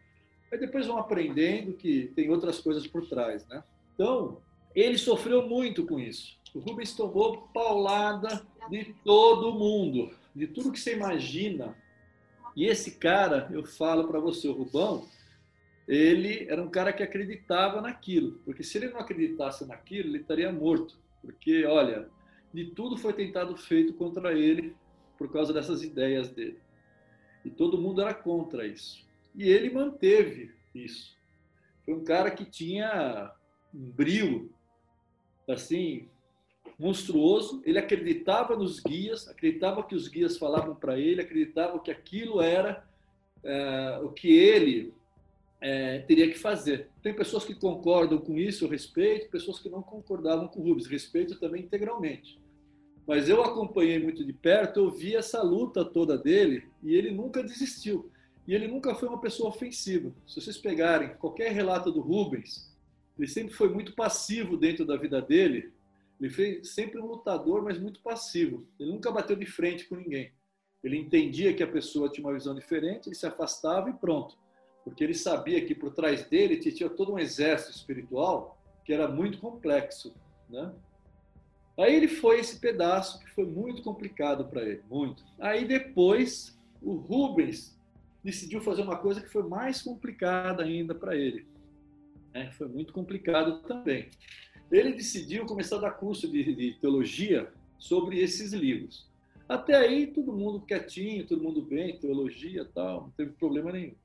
Aí depois vão aprendendo que tem outras coisas por trás, né? Então, ele sofreu muito com isso. O Rubens tomou paulada de todo mundo, de tudo que você imagina. E esse cara, eu falo para você, o Rubão, ele era um cara que acreditava naquilo, porque se ele não acreditasse naquilo, ele estaria morto. Porque, olha, de tudo foi tentado feito contra ele por causa dessas ideias dele. E todo mundo era contra isso. E ele manteve isso. Foi um cara que tinha um brilho assim monstruoso. Ele acreditava nos guias, acreditava que os guias falavam para ele, acreditava que aquilo era é, o que ele é, teria que fazer. Tem pessoas que concordam com isso, eu respeito, pessoas que não concordavam com o Rubens, respeito também integralmente. Mas eu acompanhei muito de perto, eu vi essa luta toda dele e ele nunca desistiu. E ele nunca foi uma pessoa ofensiva. Se vocês pegarem qualquer relato do Rubens, ele sempre foi muito passivo dentro da vida dele. Ele foi sempre um lutador, mas muito passivo. Ele nunca bateu de frente com ninguém. Ele entendia que a pessoa tinha uma visão diferente, ele se afastava e pronto porque ele sabia que por trás dele tinha todo um exército espiritual que era muito complexo, né? Aí ele foi esse pedaço que foi muito complicado para ele, muito. Aí depois o Rubens decidiu fazer uma coisa que foi mais complicada ainda para ele. Né? Foi muito complicado também. Ele decidiu começar a dar curso de, de teologia sobre esses livros. Até aí, todo mundo quietinho, todo mundo bem, teologia tal, não teve problema nenhum.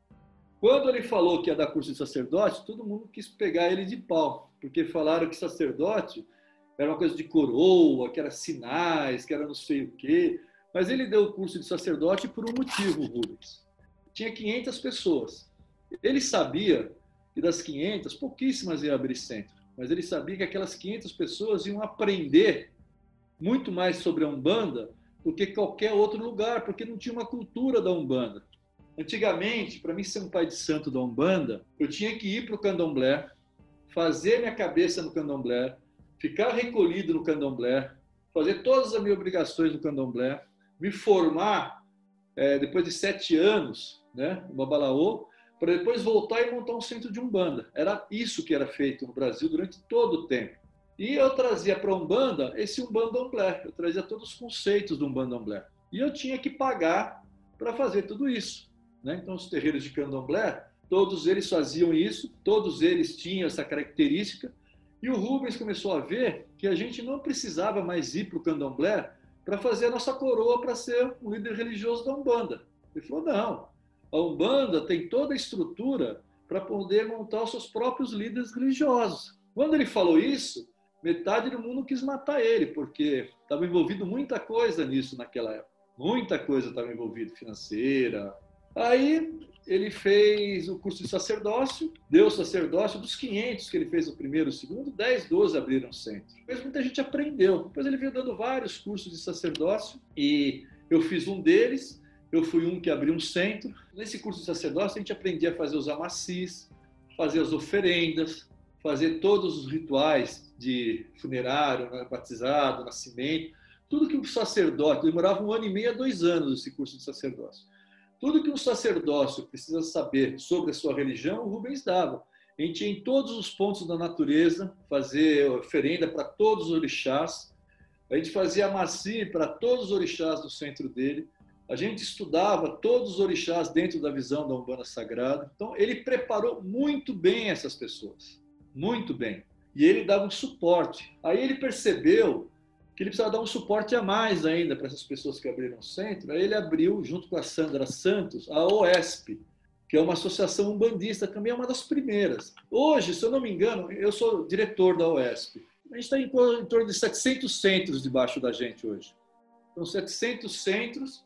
Quando ele falou que ia dar curso de sacerdote, todo mundo quis pegar ele de pau, porque falaram que sacerdote era uma coisa de coroa, que era sinais, que era não sei o quê. Mas ele deu o curso de sacerdote por um motivo, Rubens. Tinha 500 pessoas. Ele sabia que das 500, pouquíssimas iam abrir centro, mas ele sabia que aquelas 500 pessoas iam aprender muito mais sobre a Umbanda do que qualquer outro lugar, porque não tinha uma cultura da Umbanda. Antigamente, para mim ser um pai de santo da Umbanda, eu tinha que ir para o candomblé, fazer minha cabeça no candomblé, ficar recolhido no candomblé, fazer todas as minhas obrigações no candomblé, me formar é, depois de sete anos, né, no Babalaô, para depois voltar e montar um centro de Umbanda. Era isso que era feito no Brasil durante todo o tempo. E eu trazia para a Umbanda esse Umbandomblé, eu trazia todos os conceitos do Umbandomblé. E eu tinha que pagar para fazer tudo isso. Né? Então, os terreiros de candomblé, todos eles faziam isso, todos eles tinham essa característica. E o Rubens começou a ver que a gente não precisava mais ir para o candomblé para fazer a nossa coroa para ser um líder religioso da Umbanda. Ele falou: não, a Umbanda tem toda a estrutura para poder montar os seus próprios líderes religiosos. Quando ele falou isso, metade do mundo quis matar ele, porque estava envolvido muita coisa nisso naquela época. Muita coisa estava envolvida, financeira. Aí ele fez o curso de sacerdócio, deu sacerdócio dos 500 que ele fez o primeiro, o segundo, 10, 12 abriram centro. Depois muita gente aprendeu. Depois ele veio dando vários cursos de sacerdócio e eu fiz um deles. Eu fui um que abriu um centro. Nesse curso de sacerdócio a gente aprendia a fazer os amacis, fazer as oferendas, fazer todos os rituais de funerário, né, batizado, nascimento, tudo que o sacerdote demorava um ano e meio a dois anos esse curso de sacerdócio. Tudo que um sacerdócio precisa saber sobre a sua religião, o Rubens dava. A gente ia em todos os pontos da natureza, fazer oferenda para todos os orixás. A gente fazia macia para todos os orixás do centro dele. A gente estudava todos os orixás dentro da visão da Umbanda Sagrada. Então, ele preparou muito bem essas pessoas muito bem. E ele dava um suporte. Aí ele percebeu que ele precisava dar um suporte a mais ainda para essas pessoas que abriram o centro. Aí ele abriu, junto com a Sandra Santos, a OESP, que é uma associação umbandista, também é uma das primeiras. Hoje, se eu não me engano, eu sou diretor da OESP. A gente está em, em torno de 700 centros debaixo da gente hoje. São 700 centros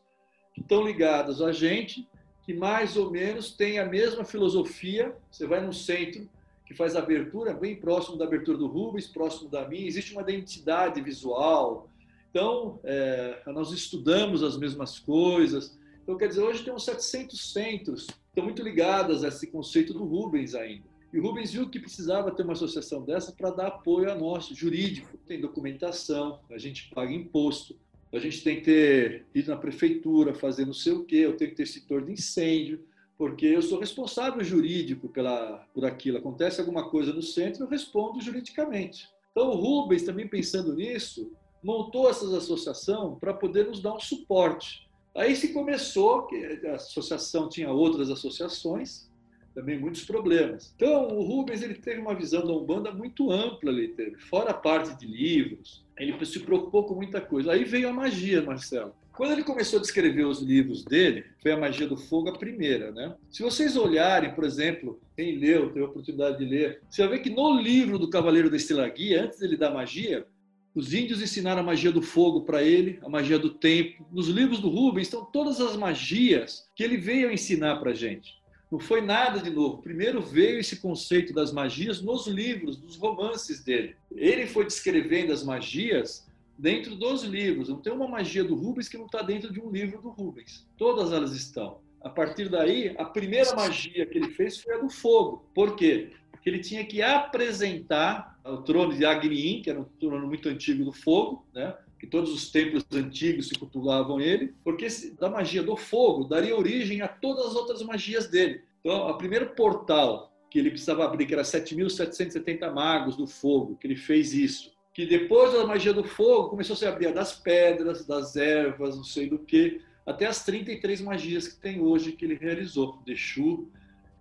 que estão ligados a gente, que mais ou menos têm a mesma filosofia. Você vai num centro, que faz a abertura bem próximo da abertura do Rubens, próximo da minha. Existe uma identidade visual. Então, é, nós estudamos as mesmas coisas. Então, quer dizer, hoje tem uns 700 centros que estão muito ligadas a esse conceito do Rubens ainda. E o Rubens viu que precisava ter uma associação dessa para dar apoio a nós, jurídico. Tem documentação, a gente paga imposto, a gente tem que ter ido na prefeitura, fazer não sei o quê, eu tenho que ter setor de incêndio porque eu sou responsável jurídico pela, por aquilo. Acontece alguma coisa no centro, eu respondo juridicamente. Então, o Rubens, também pensando nisso, montou essa associação para poder nos dar um suporte. Aí se começou, que a associação tinha outras associações, também muitos problemas. Então, o Rubens ele teve uma visão da Umbanda muito ampla, ele teve, fora a parte de livros, ele se preocupou com muita coisa. Aí veio a magia, Marcelo. Quando ele começou a descrever os livros dele, foi a Magia do Fogo a primeira, né? Se vocês olharem, por exemplo, quem leu, teve a oportunidade de ler, você vai ver que no livro do Cavaleiro da Estrela Guia, antes dele dar magia, os índios ensinaram a magia do fogo para ele, a magia do tempo. Nos livros do Rubens estão todas as magias que ele veio ensinar para gente. Não foi nada de novo. Primeiro veio esse conceito das magias nos livros, nos romances dele. Ele foi descrevendo as magias dentro dos livros. Não tem uma magia do Rubens que não está dentro de um livro do Rubens. Todas elas estão. A partir daí, a primeira magia que ele fez foi a do fogo. Por quê? Porque ele tinha que apresentar o trono de Agni, que era um trono muito antigo do fogo, né? que todos os templos antigos se cultuavam ele, porque da magia do fogo daria origem a todas as outras magias dele. Então, o primeiro portal que ele precisava abrir, que era 7.770 magos do fogo, que ele fez isso que depois da magia do fogo começou a se abrir das pedras, das ervas, não sei do que, até as 33 magias que tem hoje que ele realizou, Exu,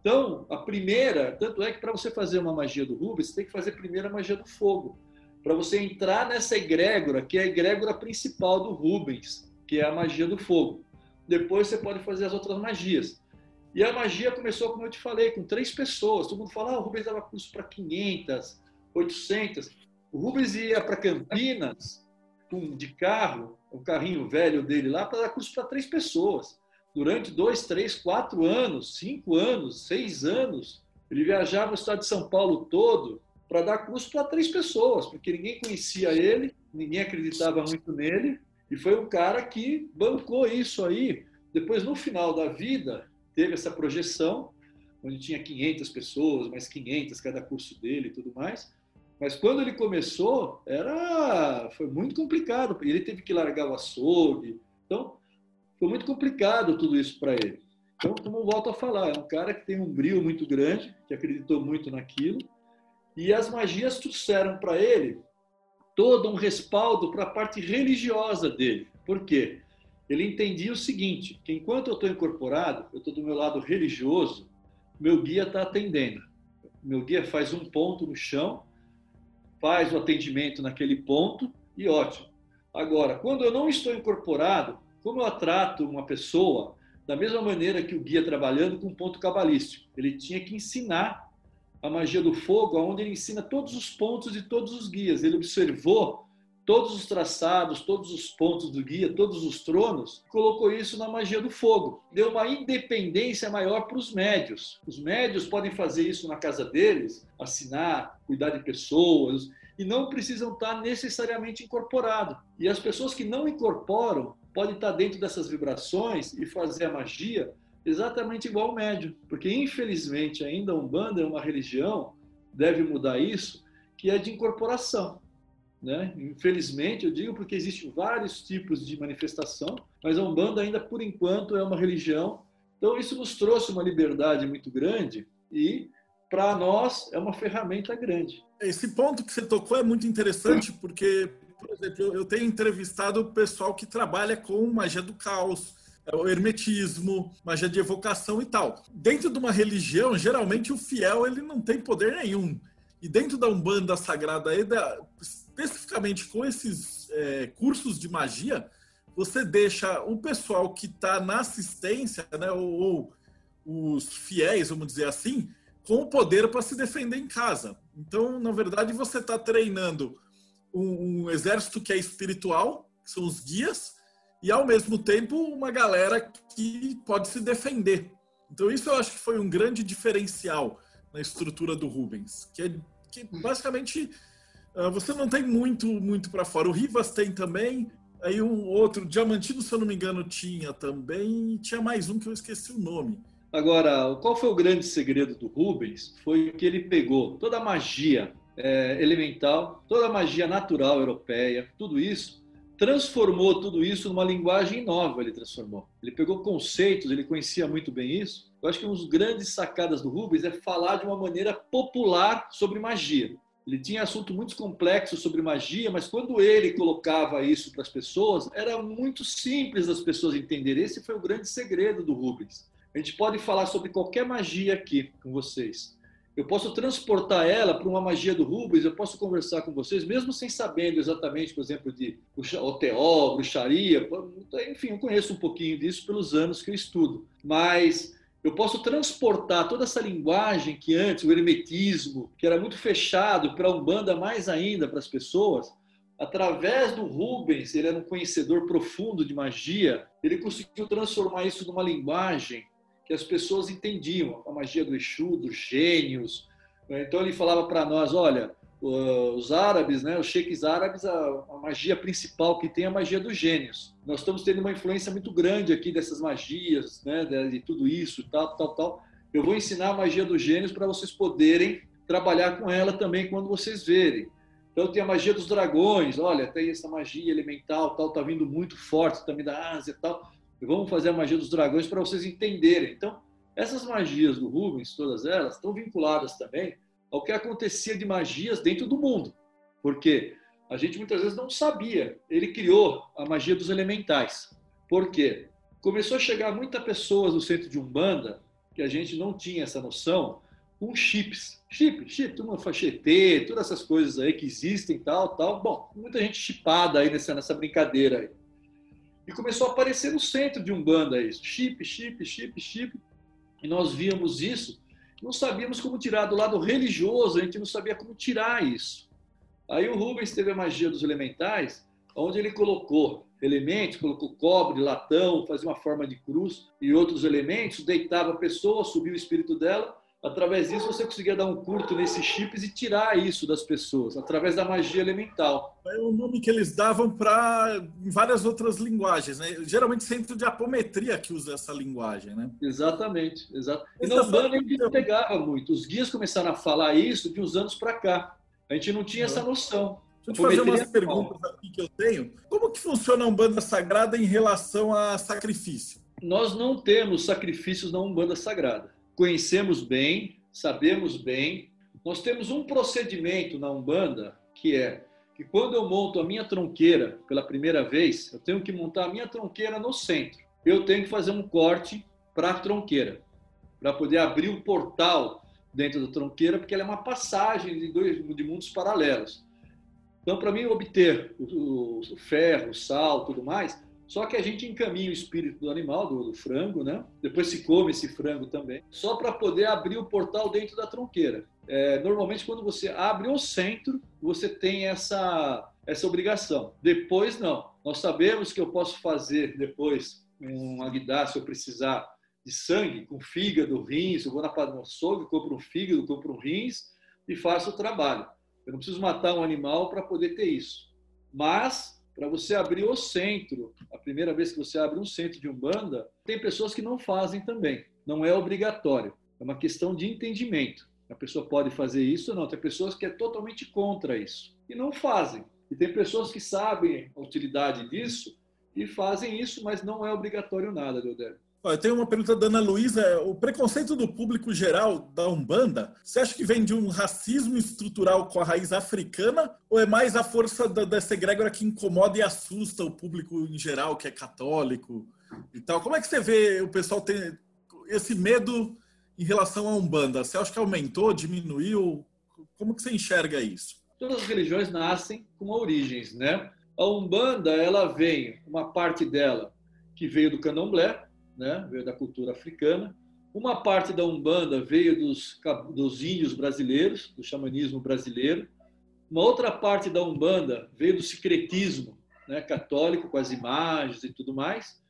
Então, a primeira, tanto é que para você fazer uma magia do Rubens, tem que fazer primeiro a magia do fogo. Para você entrar nessa egrégora, que é a egrégora principal do Rubens, que é a magia do fogo. Depois você pode fazer as outras magias. E a magia começou, como eu te falei, com três pessoas. Todo mundo fala, ah, o Rubens dava curso para 500, 800. O Rubens ia para Campinas com, de carro, o carrinho velho dele lá, para dar curso para três pessoas. Durante dois, três, quatro anos, cinco anos, seis anos, ele viajava o estado de São Paulo todo para dar curso para três pessoas, porque ninguém conhecia ele, ninguém acreditava muito nele, e foi um cara que bancou isso aí. Depois, no final da vida, teve essa projeção, onde tinha 500 pessoas, mais 500 cada curso dele e tudo mais. Mas quando ele começou, era foi muito complicado. Ele teve que largar o açougue. Então, foi muito complicado tudo isso para ele. Então, como eu volto a falar, é um cara que tem um brilho muito grande, que acreditou muito naquilo. E as magias trouxeram para ele todo um respaldo para a parte religiosa dele. Por quê? ele entendia o seguinte, que enquanto eu estou incorporado, eu estou do meu lado religioso, meu guia está atendendo. Meu guia faz um ponto no chão, faz o atendimento naquele ponto e ótimo. Agora, quando eu não estou incorporado, como eu trato uma pessoa da mesma maneira que o guia trabalhando com um ponto cabalístico? Ele tinha que ensinar a magia do fogo, onde ele ensina todos os pontos de todos os guias. Ele observou todos os traçados, todos os pontos do guia, todos os tronos, colocou isso na magia do fogo. Deu uma independência maior para os médios. Os médios podem fazer isso na casa deles, assinar, cuidar de pessoas, e não precisam estar necessariamente incorporados. E as pessoas que não incorporam podem estar dentro dessas vibrações e fazer a magia exatamente igual ao médio. Porque, infelizmente, ainda a Umbanda é uma religião, deve mudar isso, que é de incorporação. Né? Infelizmente, eu digo porque existem vários tipos de manifestação, mas a Umbanda ainda por enquanto é uma religião. Então isso nos trouxe uma liberdade muito grande e para nós é uma ferramenta grande.
Esse ponto que você tocou é muito interessante porque, por exemplo, eu tenho entrevistado o pessoal que trabalha com magia do caos, é, o hermetismo, magia de evocação e tal. Dentro de uma religião, geralmente o fiel ele não tem poder nenhum. E dentro da Umbanda Sagrada, especificamente com esses é, cursos de magia, você deixa o pessoal que está na assistência, né, ou, ou, os fiéis, vamos dizer assim, com o poder para se defender em casa. Então, na verdade, você está treinando um, um, exército que é espiritual, que são os guias, e ao mesmo tempo uma galera que pode se defender. Então, isso eu acho que foi um grande diferencial na estrutura do Rubens, que, é, que basicamente uh, você não tem muito muito para fora. O Rivas tem também, aí um outro, Diamantino, se eu não me engano, tinha também, e tinha mais um que eu esqueci o nome.
Agora, qual foi o grande segredo do Rubens? Foi que ele pegou toda a magia é, elemental, toda a magia natural europeia, tudo isso, transformou tudo isso numa linguagem nova. Ele transformou. Ele pegou conceitos, ele conhecia muito bem isso, eu acho que uma das grandes sacadas do Rubens é falar de uma maneira popular sobre magia. Ele tinha assunto muito complexo sobre magia, mas quando ele colocava isso para as pessoas, era muito simples das pessoas entenderem. Esse foi o grande segredo do Rubens. A gente pode falar sobre qualquer magia aqui com vocês. Eu posso transportar ela para uma magia do Rubens, eu posso conversar com vocês, mesmo sem sabendo exatamente, por exemplo, de OTO, bruxaria, enfim, eu conheço um pouquinho disso pelos anos que eu estudo. Mas eu posso transportar toda essa linguagem que antes, o hermetismo, que era muito fechado para a Umbanda mais ainda para as pessoas, através do Rubens, ele era um conhecedor profundo de magia, ele conseguiu transformar isso numa linguagem que as pessoas entendiam, a magia do Exu, dos gênios. Então ele falava para nós, olha, os árabes, né, os cheques árabes, a, a, magia principal que tem é a magia dos gênios. Nós estamos tendo uma influência muito grande aqui dessas magias, né, de, tudo isso, tal, tal, tal. Eu vou ensinar a magia dos gênios para vocês poderem trabalhar com ela também quando vocês verem. Então tem a magia dos dragões, olha, tem essa magia elemental, tal, tá vindo muito forte também da Ásia, tal. Vamos fazer a magia dos dragões para vocês entenderem. Então, essas magias do Rubens, todas elas, estão vinculadas também ao que acontecia de magias dentro do mundo. Porque a gente muitas vezes não sabia. Ele criou a magia dos elementais. Por quê? Começou a chegar muitas pessoas no centro de Umbanda que a gente não tinha essa noção com chips. Chip, chip, turma fachetê, todas essas coisas aí que existem, tal, tal. Bom, muita gente chipada aí nessa, nessa brincadeira aí. E começou a aparecer no centro de Umbanda isso. Chip, chip, chip, chip. E nós víamos isso, não sabíamos como tirar do lado religioso, a gente não sabia como tirar isso. Aí o Rubens teve a magia dos elementais, onde ele colocou elementos, colocou cobre, latão, fazia uma forma de cruz e outros elementos, deitava a pessoa, subia o espírito dela Através disso, você conseguia dar um curto nesses chips e tirar isso das pessoas, através da magia elemental.
É o nome que eles davam para várias outras linguagens, né? Geralmente centro de apometria que usa essa linguagem, né?
Exatamente, exato. E não Banda a gente pegava muito. Os guias começaram a falar isso de uns anos para cá. A gente não tinha essa noção.
Deixa eu te fazer umas perguntas aqui que eu tenho. Como que funciona a Umbanda Sagrada em relação a sacrifício?
Nós não temos sacrifícios na Umbanda Sagrada conhecemos bem, sabemos bem. Nós temos um procedimento na Umbanda que é que quando eu monto a minha tronqueira pela primeira vez, eu tenho que montar a minha tronqueira no centro. Eu tenho que fazer um corte para a tronqueira, para poder abrir o portal dentro da tronqueira, porque ela é uma passagem de dois de mundos paralelos. Então, para mim obter o, o ferro, o sal, tudo mais, só que a gente encaminha o espírito do animal, do, do frango, né? Depois se come esse frango também, só para poder abrir o portal dentro da tronqueira. É, normalmente, quando você abre o centro, você tem essa, essa obrigação. Depois, não. Nós sabemos que eu posso fazer depois um aguidá se eu precisar de sangue, com fígado, rins. Eu vou na açougue, compro um fígado, compro um rins e faço o trabalho. Eu não preciso matar um animal para poder ter isso. Mas para você abrir o centro, a primeira vez que você abre um centro de Umbanda, tem pessoas que não fazem também. Não é obrigatório. É uma questão de entendimento. A pessoa pode fazer isso ou não. Tem pessoas que é totalmente contra isso e não fazem. E tem pessoas que sabem a utilidade disso e fazem isso, mas não é obrigatório nada, Deodélio.
Eu tenho uma pergunta da Ana Luísa. O preconceito do público geral da Umbanda, você acha que vem de um racismo estrutural com a raiz africana ou é mais a força da, dessa egrégora que incomoda e assusta o público em geral, que é católico e tal? Como é que você vê o pessoal ter esse medo em relação à Umbanda? Você acha que aumentou, diminuiu? Como que você enxerga isso?
Todas as religiões nascem com origens, né? A Umbanda, ela vem, uma parte dela que veio do candomblé, né? veio da cultura africana. Uma parte da Umbanda veio dos, dos índios brasileiros, do xamanismo brasileiro. Uma outra parte da Umbanda veio do secretismo né, católico, com as imagens e tudo mais.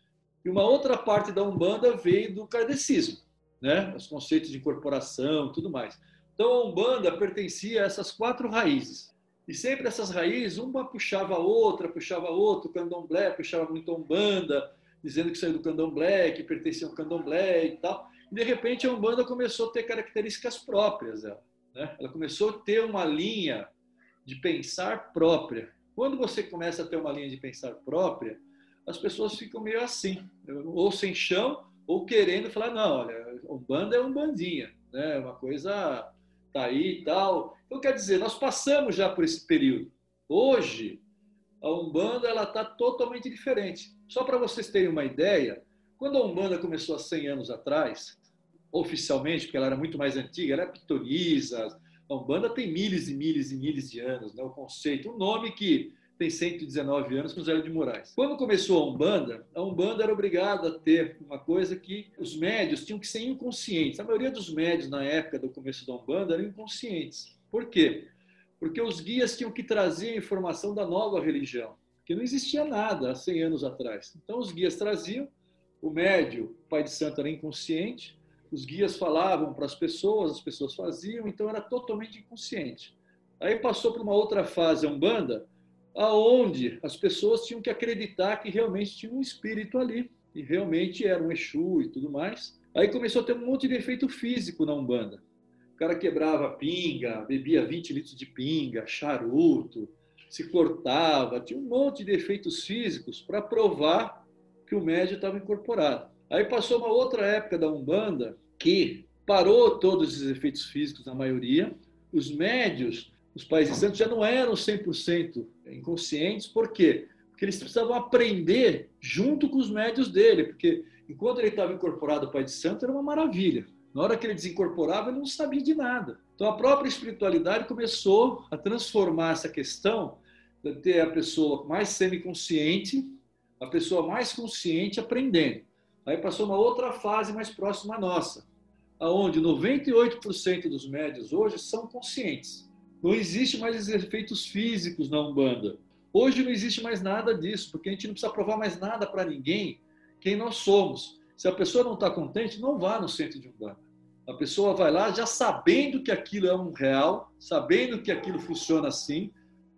E uma outra parte da Umbanda veio do kardecismo, né, os conceitos de incorporação e tudo mais. Então a Umbanda pertencia a essas quatro raízes. E sempre essas raízes, uma puxava a outra, puxava a outra, o candomblé puxava muito a Umbanda, dizendo que saiu do candomblé, que pertencia ao candomblé e tal. E, de repente, a Umbanda começou a ter características próprias dela. Né? Ela começou a ter uma linha de pensar própria. Quando você começa a ter uma linha de pensar própria, as pessoas ficam meio assim, ou sem chão, ou querendo falar, não, olha, Umbanda é Umbandinha, né? uma coisa tá aí e tal. Então, quer dizer, nós passamos já por esse período. Hoje, a Umbanda ela está totalmente diferente. Só para vocês terem uma ideia, quando a Umbanda começou há 100 anos atrás, oficialmente, porque ela era muito mais antiga, era pitonisa, a Umbanda tem milhas e milhas e milhas de anos, né? o conceito, um nome que tem 119 anos com Zé de Moraes. Quando começou a Umbanda, a Umbanda era obrigada a ter uma coisa que os médios tinham que ser inconscientes. A maioria dos médios na época do começo da Umbanda eram inconscientes. Por quê? Porque os guias tinham que trazer a informação da nova religião que não existia nada há 100 anos atrás. Então, os guias traziam, o médio, o pai de santo era inconsciente, os guias falavam para as pessoas, as pessoas faziam, então era totalmente inconsciente. Aí passou para uma outra fase, a Umbanda, aonde as pessoas tinham que acreditar que realmente tinha um espírito ali, e realmente era um Exu e tudo mais. Aí começou a ter um monte de efeito físico na Umbanda. O cara quebrava pinga, bebia 20 litros de pinga, charuto, se cortava, tinha um monte de efeitos físicos para provar que o médio estava incorporado. Aí passou uma outra época da Umbanda que parou todos esses efeitos físicos na maioria. Os médios, os pais de santos, já não eram 100% inconscientes. Por quê? Porque eles precisavam aprender junto com os médios dele, porque enquanto ele estava incorporado ao pai de santo era uma maravilha. Na hora que ele desincorporava, ele não sabia de nada. Então a própria espiritualidade começou a transformar essa questão de ter a pessoa mais semiconsciente, a pessoa mais consciente aprendendo. Aí passou uma outra fase mais próxima à nossa, aonde 98% dos médios hoje são conscientes. Não existe mais efeitos físicos na Umbanda. Hoje não existe mais nada disso, porque a gente não precisa provar mais nada para ninguém quem nós somos. Se a pessoa não está contente, não vá no centro de Umbanda. A pessoa vai lá já sabendo que aquilo é um real, sabendo que aquilo funciona assim.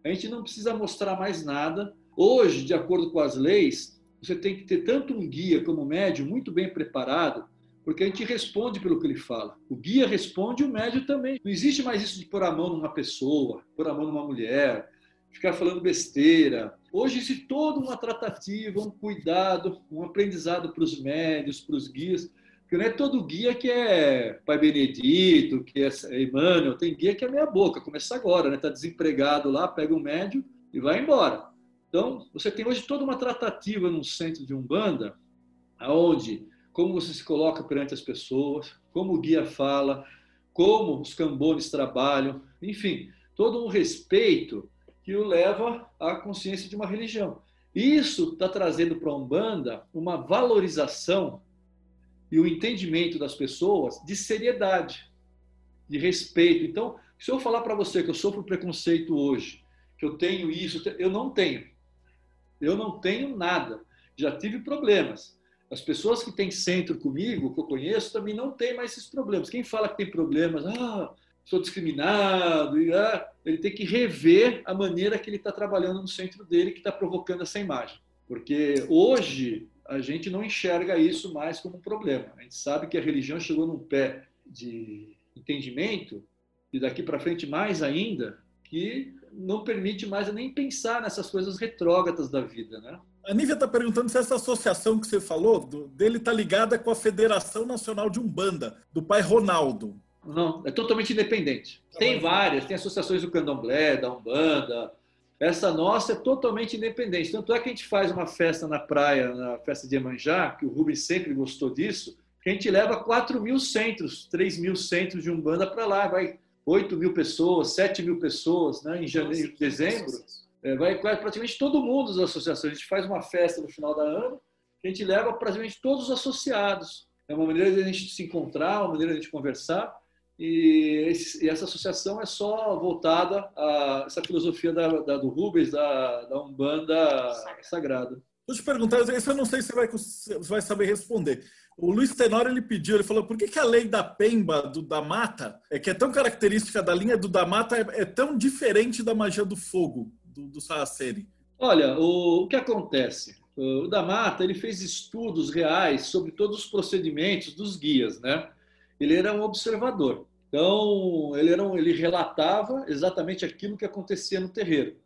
A gente não precisa mostrar mais nada. Hoje, de acordo com as leis, você tem que ter tanto um guia como um médium muito bem preparado, porque a gente responde pelo que ele fala. O guia responde e o médium também. Não existe mais isso de pôr a mão numa pessoa, pôr a mão numa mulher, ficar falando besteira. Hoje existe toda uma tratativa, um cuidado, um aprendizado para os médios, para os guias, porque não é todo guia que é Pai Benedito, que é Emmanuel, tem guia que é meia boca, começa agora, né? Está desempregado lá, pega um médio e vai embora. Então, você tem hoje toda uma tratativa num centro de Umbanda, aonde como você se coloca perante as pessoas, como o guia fala, como os cambones trabalham, enfim, todo um respeito que o leva à consciência de uma religião. Isso está trazendo para a Umbanda uma valorização e o entendimento das pessoas de seriedade, de respeito. Então, se eu falar para você que eu sofro preconceito hoje, que eu tenho isso, eu não tenho. Eu não tenho nada. Já tive problemas. As pessoas que têm centro comigo, que eu conheço, também não têm mais esses problemas. Quem fala que tem problemas, ah, sou discriminado, e, ah, ele tem que rever a maneira que ele está trabalhando no centro dele, que está provocando essa imagem. Porque hoje a gente não enxerga isso mais como um problema. A gente sabe que a religião chegou num pé de entendimento, e daqui para frente mais ainda, que não permite mais nem pensar nessas coisas retrógradas da vida, né?
A Nívia está perguntando se essa associação que você falou do, dele está ligada com a Federação Nacional de Umbanda, do pai Ronaldo.
Não, é totalmente independente. Tem várias, tem associações do Candomblé, da Umbanda, essa nossa é totalmente independente. Tanto é que a gente faz uma festa na praia, na festa de Emanjá, que o Rubens sempre gostou disso, que a gente leva 4 mil centros, 3 mil centros de Umbanda para lá. Vai 8 mil pessoas, 7 mil pessoas né, em janeiro, dezembro. É, vai praticamente todo mundo das associações. A gente faz uma festa no final da ano, que a gente leva praticamente todos os associados. É uma maneira de a gente se encontrar, uma maneira de a gente conversar. E, esse, e, essa associação é só voltada a essa filosofia da, da, do Rubens, da, da Umbanda Sagrada.
Vou te perguntar, esse eu não sei se você vai, você vai saber responder. O Luiz Tenório ele pediu, ele falou, por que, que a lei da Pemba, do da Mata, é que é tão característica da linha do da Mata, é, é tão diferente da magia do fogo, do, do Saraceni?
Olha, o, o que acontece? O da Mata ele fez estudos reais sobre todos os procedimentos dos guias, né? Ele era um observador. Então, ele, era um, ele relatava exatamente aquilo que acontecia no terreiro.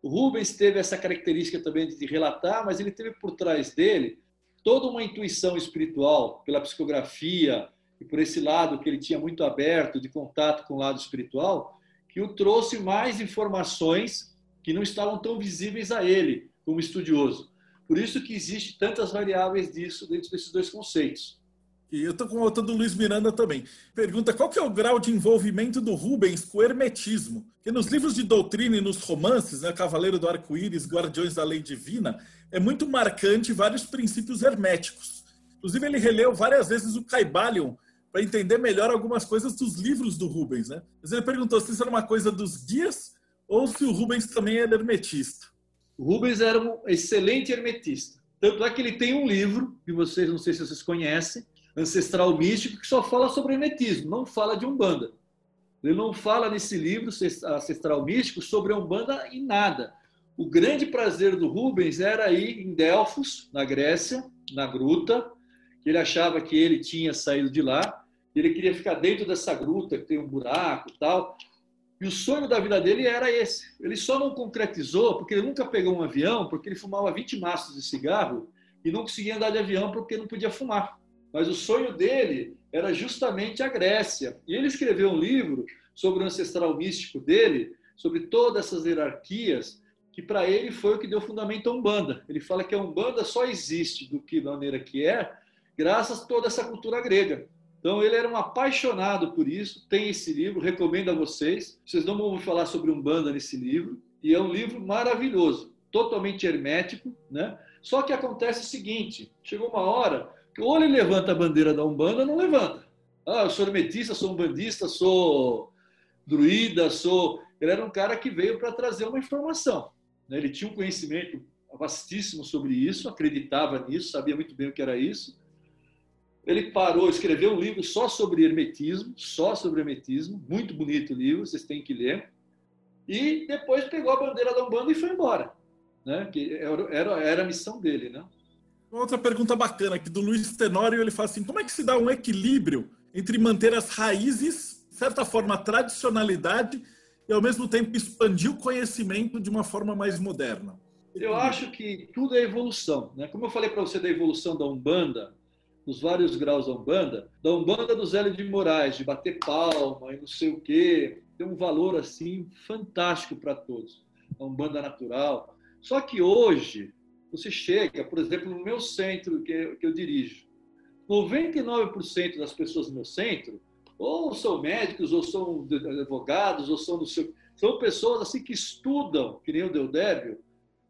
O Rubens teve essa característica também de relatar, mas ele teve por trás dele toda uma intuição espiritual, pela psicografia e por esse lado que ele tinha muito aberto de contato com o lado espiritual, que o trouxe mais informações que não estavam tão visíveis a ele como estudioso. Por isso que existe tantas variáveis disso dentro desses dois conceitos.
Eu estou com outra do Luiz Miranda também. Pergunta qual que é o grau de envolvimento do Rubens com o hermetismo? Que nos livros de doutrina e nos romances, né, Cavaleiro do Arco-Íris, Guardiões da Lei Divina, é muito marcante vários princípios herméticos. Inclusive, ele releu várias vezes o Caibalion para entender melhor algumas coisas dos livros do Rubens. Né? Mas ele perguntou se isso era uma coisa dos guias ou se o Rubens também era hermetista.
O Rubens era um excelente hermetista. Tanto é que ele tem um livro, que vocês, não sei se vocês conhecem, ancestral místico que só fala sobre hermetismo, não fala de Umbanda. Ele não fala nesse livro ancestral místico sobre a Umbanda em nada. O grande prazer do Rubens era ir em Delfos, na Grécia, na gruta, que ele achava que ele tinha saído de lá, ele queria ficar dentro dessa gruta, que tem um buraco e tal. E o sonho da vida dele era esse. Ele só não concretizou porque ele nunca pegou um avião, porque ele fumava 20 maços de cigarro e não conseguia andar de avião porque não podia fumar mas o sonho dele era justamente a Grécia. E ele escreveu um livro sobre o ancestral místico dele, sobre todas essas hierarquias, que para ele foi o que deu fundamento à Umbanda. Ele fala que a Umbanda só existe do que da maneira que é, graças a toda essa cultura grega. Então ele era um apaixonado por isso. Tem esse livro, recomendo a vocês. Vocês não vão falar sobre Umbanda nesse livro. E é um livro maravilhoso, totalmente hermético, né? Só que acontece o seguinte: chegou uma hora ou ele levanta a bandeira da Umbanda ou não levanta. Ah, eu sou hermetista, sou umbandista, sou druida, sou. Ele era um cara que veio para trazer uma informação. Né? Ele tinha um conhecimento vastíssimo sobre isso, acreditava nisso, sabia muito bem o que era isso. Ele parou, escreveu um livro só sobre hermetismo, só sobre hermetismo, muito bonito o livro, vocês têm que ler. E depois pegou a bandeira da Umbanda e foi embora né? que era, era a missão dele. Né?
Outra pergunta bacana aqui do Luiz Tenório, ele fala assim, como é que se dá um equilíbrio entre manter as raízes, certa forma, a tradicionalidade, e ao mesmo tempo expandir o conhecimento de uma forma mais moderna?
Eu acho que tudo é evolução. Né? Como eu falei para você da evolução da Umbanda, nos vários graus da Umbanda, da Umbanda do Zélio de Moraes, de bater palma e não sei o quê, tem um valor assim fantástico para todos. A Umbanda natural, só que hoje, você chega, por exemplo, no meu centro que eu, que eu dirijo, 99% das pessoas no meu centro ou são médicos, ou são advogados, ou são do seu... São pessoas assim que estudam, que nem o Deodébio,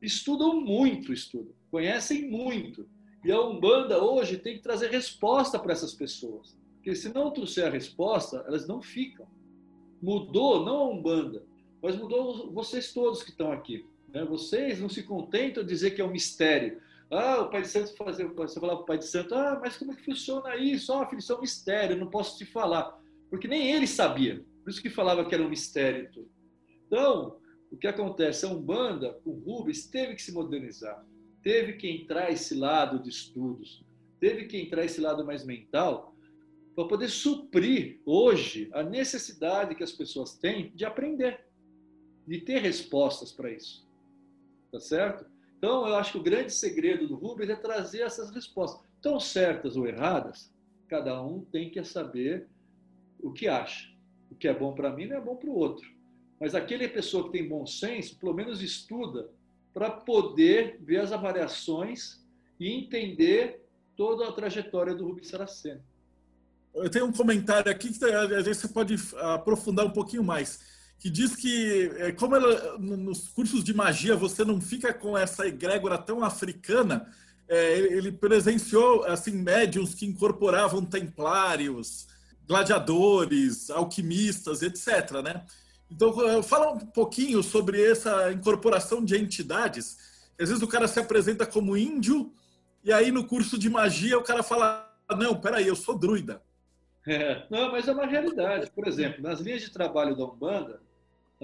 estudam muito, estudam, conhecem muito. E a Umbanda hoje tem que trazer resposta para essas pessoas. Porque se não trouxer a resposta, elas não ficam. Mudou não a Umbanda, mas mudou vocês todos que estão aqui. Né? Vocês não se contentam de dizer que é um mistério. Ah, o Pai de Santo fazer, você falar para o Pai de Santo, ah, mas como é que funciona isso? Ah, filho, isso é um mistério, não posso te falar. Porque nem ele sabia. Por isso que falava que era um mistério. Então, o que acontece? A Umbanda, o Rubens, teve que se modernizar. Teve que entrar esse lado de estudos. Teve que entrar esse lado mais mental para poder suprir hoje a necessidade que as pessoas têm de aprender, de ter respostas para isso. Tá certo? Então, eu acho que o grande segredo do Rubens é trazer essas respostas. Tão certas ou erradas, cada um tem que saber o que acha. O que é bom para mim não é bom para o outro. Mas aquele pessoa que tem bom senso, pelo menos estuda para poder ver as avaliações e entender toda a trajetória do Rubens Saraceno.
Eu tenho um comentário aqui que às vezes você pode aprofundar um pouquinho mais que diz que, é, como ela, nos cursos de magia você não fica com essa egrégora tão africana, é, ele presenciou assim médiums que incorporavam templários, gladiadores, alquimistas, etc. Né? Então, fala um pouquinho sobre essa incorporação de entidades. Às vezes o cara se apresenta como índio, e aí no curso de magia o cara fala: Não, peraí, eu sou druida.
É, não, mas é uma realidade. Por exemplo, nas linhas de trabalho da Umbanda,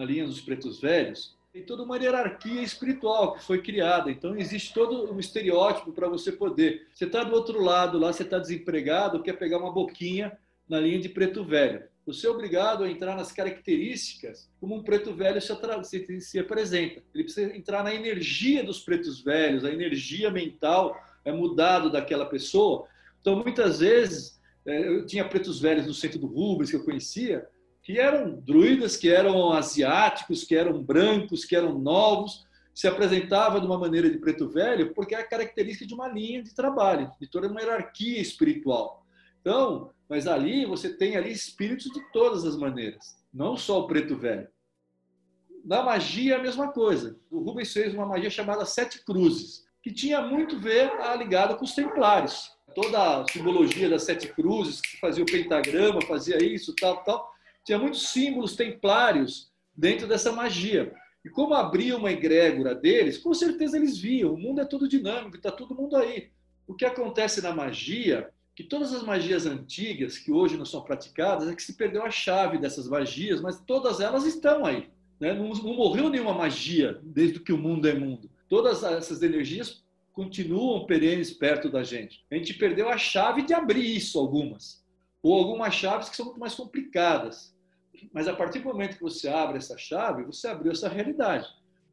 na linha dos pretos velhos, tem toda uma hierarquia espiritual que foi criada. Então, existe todo um estereótipo para você poder. Você está do outro lado lá, você está desempregado, quer pegar uma boquinha na linha de preto velho. Você é obrigado a entrar nas características como um preto velho se, se, se apresenta. Ele precisa entrar na energia dos pretos velhos, a energia mental é mudado daquela pessoa. Então, muitas vezes, é, eu tinha pretos velhos no centro do Rubens que eu conhecia, que eram druidas, que eram asiáticos, que eram brancos, que eram novos, se apresentava de uma maneira de preto velho, porque é a característica de uma linha de trabalho, de toda uma hierarquia espiritual. Então, mas ali você tem ali espíritos de todas as maneiras, não só o preto velho. Na magia a mesma coisa. O Rubens fez uma magia chamada Sete Cruzes, que tinha muito a ver ligada com os templários. Toda a simbologia das sete cruzes, que fazia o pentagrama, fazia isso, tal, tal tinha muitos símbolos templários dentro dessa magia. E como abria uma egrégora deles, com certeza eles viam, o mundo é todo dinâmico, está todo mundo aí. O que acontece na magia, que todas as magias antigas, que hoje não são praticadas, é que se perdeu a chave dessas magias, mas todas elas estão aí. Né? Não, não morreu nenhuma magia desde que o mundo é mundo. Todas essas energias continuam perenes perto da gente. A gente perdeu a chave de abrir isso, algumas ou algumas chaves que são muito mais complicadas. Mas a partir do momento que você abre essa chave, você abriu essa realidade.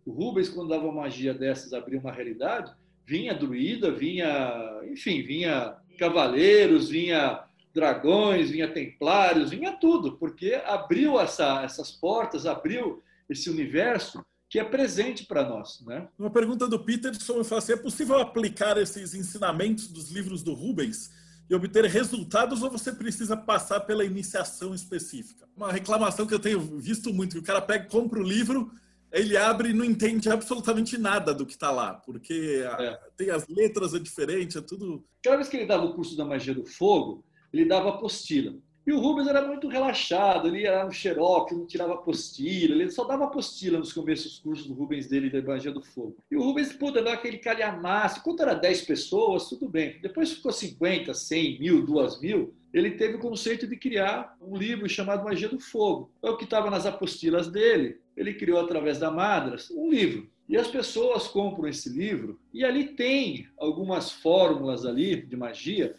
O Rubens, quando dava magia dessas, abria uma realidade, vinha druida, vinha, enfim, vinha cavaleiros, vinha dragões, vinha templários, vinha tudo, porque abriu essa, essas portas, abriu esse universo que é presente para nós. Né?
Uma pergunta do Peterson, eu falo assim, é possível aplicar esses ensinamentos dos livros do Rubens e obter resultados ou você precisa passar pela iniciação específica? Uma reclamação que eu tenho visto muito, que o cara pega, compra o livro, ele abre e não entende absolutamente nada do que está lá, porque é. tem as letras é diferente, é tudo.
Cada vez que ele dava o curso da magia do fogo, ele dava apostila. E o Rubens era muito relaxado, ele ia no Xerox, não tirava apostila, ele só dava apostila nos começos dos cursos do Rubens dele da Magia do Fogo. E o Rubens, puta, dava aquele calhamaço. Quando era 10 pessoas, tudo bem. Depois ficou 50, 100, mil, 2 mil, ele teve o conceito de criar um livro chamado Magia do Fogo. É o que estava nas apostilas dele. Ele criou, através da Madras, um livro. E as pessoas compram esse livro e ali tem algumas fórmulas ali de magia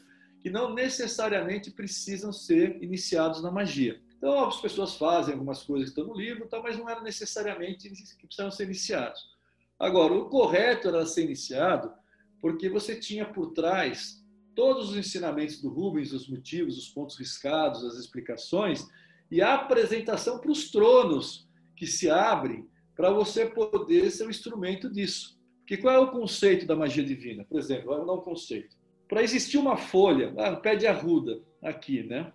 que não necessariamente precisam ser iniciados na magia. Então, as pessoas fazem algumas coisas que estão no livro, mas não era necessariamente que precisavam ser iniciados. Agora, o correto era ser iniciado porque você tinha por trás todos os ensinamentos do Rubens, os motivos, os pontos riscados, as explicações e a apresentação para os tronos que se abrem para você poder ser um instrumento disso. Porque qual é o conceito da magia divina? Por exemplo, vamos dar um conceito para existir uma folha, ah, pé de arruda, aqui, né,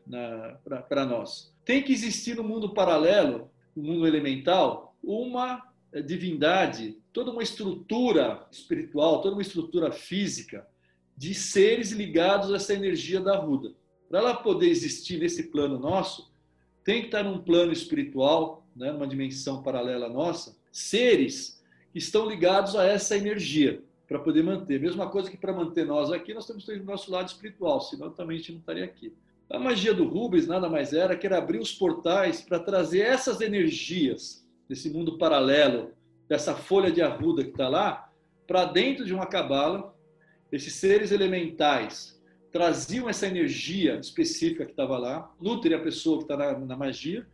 para nós, tem que existir no mundo paralelo, no mundo elemental, uma eh, divindade, toda uma estrutura espiritual, toda uma estrutura física de seres ligados a essa energia da arruda. Para ela poder existir nesse plano nosso, tem que estar num plano espiritual, né, numa dimensão paralela nossa, seres que estão ligados a essa energia para poder manter. Mesma coisa que para manter nós aqui, nós temos que ter o nosso lado espiritual, senão também a gente não estaria aqui. A magia do Rubens nada mais era que era abrir os portais para trazer essas energias desse mundo paralelo, dessa folha de arruda que está lá, para dentro de uma cabala. Esses seres elementais traziam essa energia específica que estava lá, nutre a pessoa que está na, na, magia,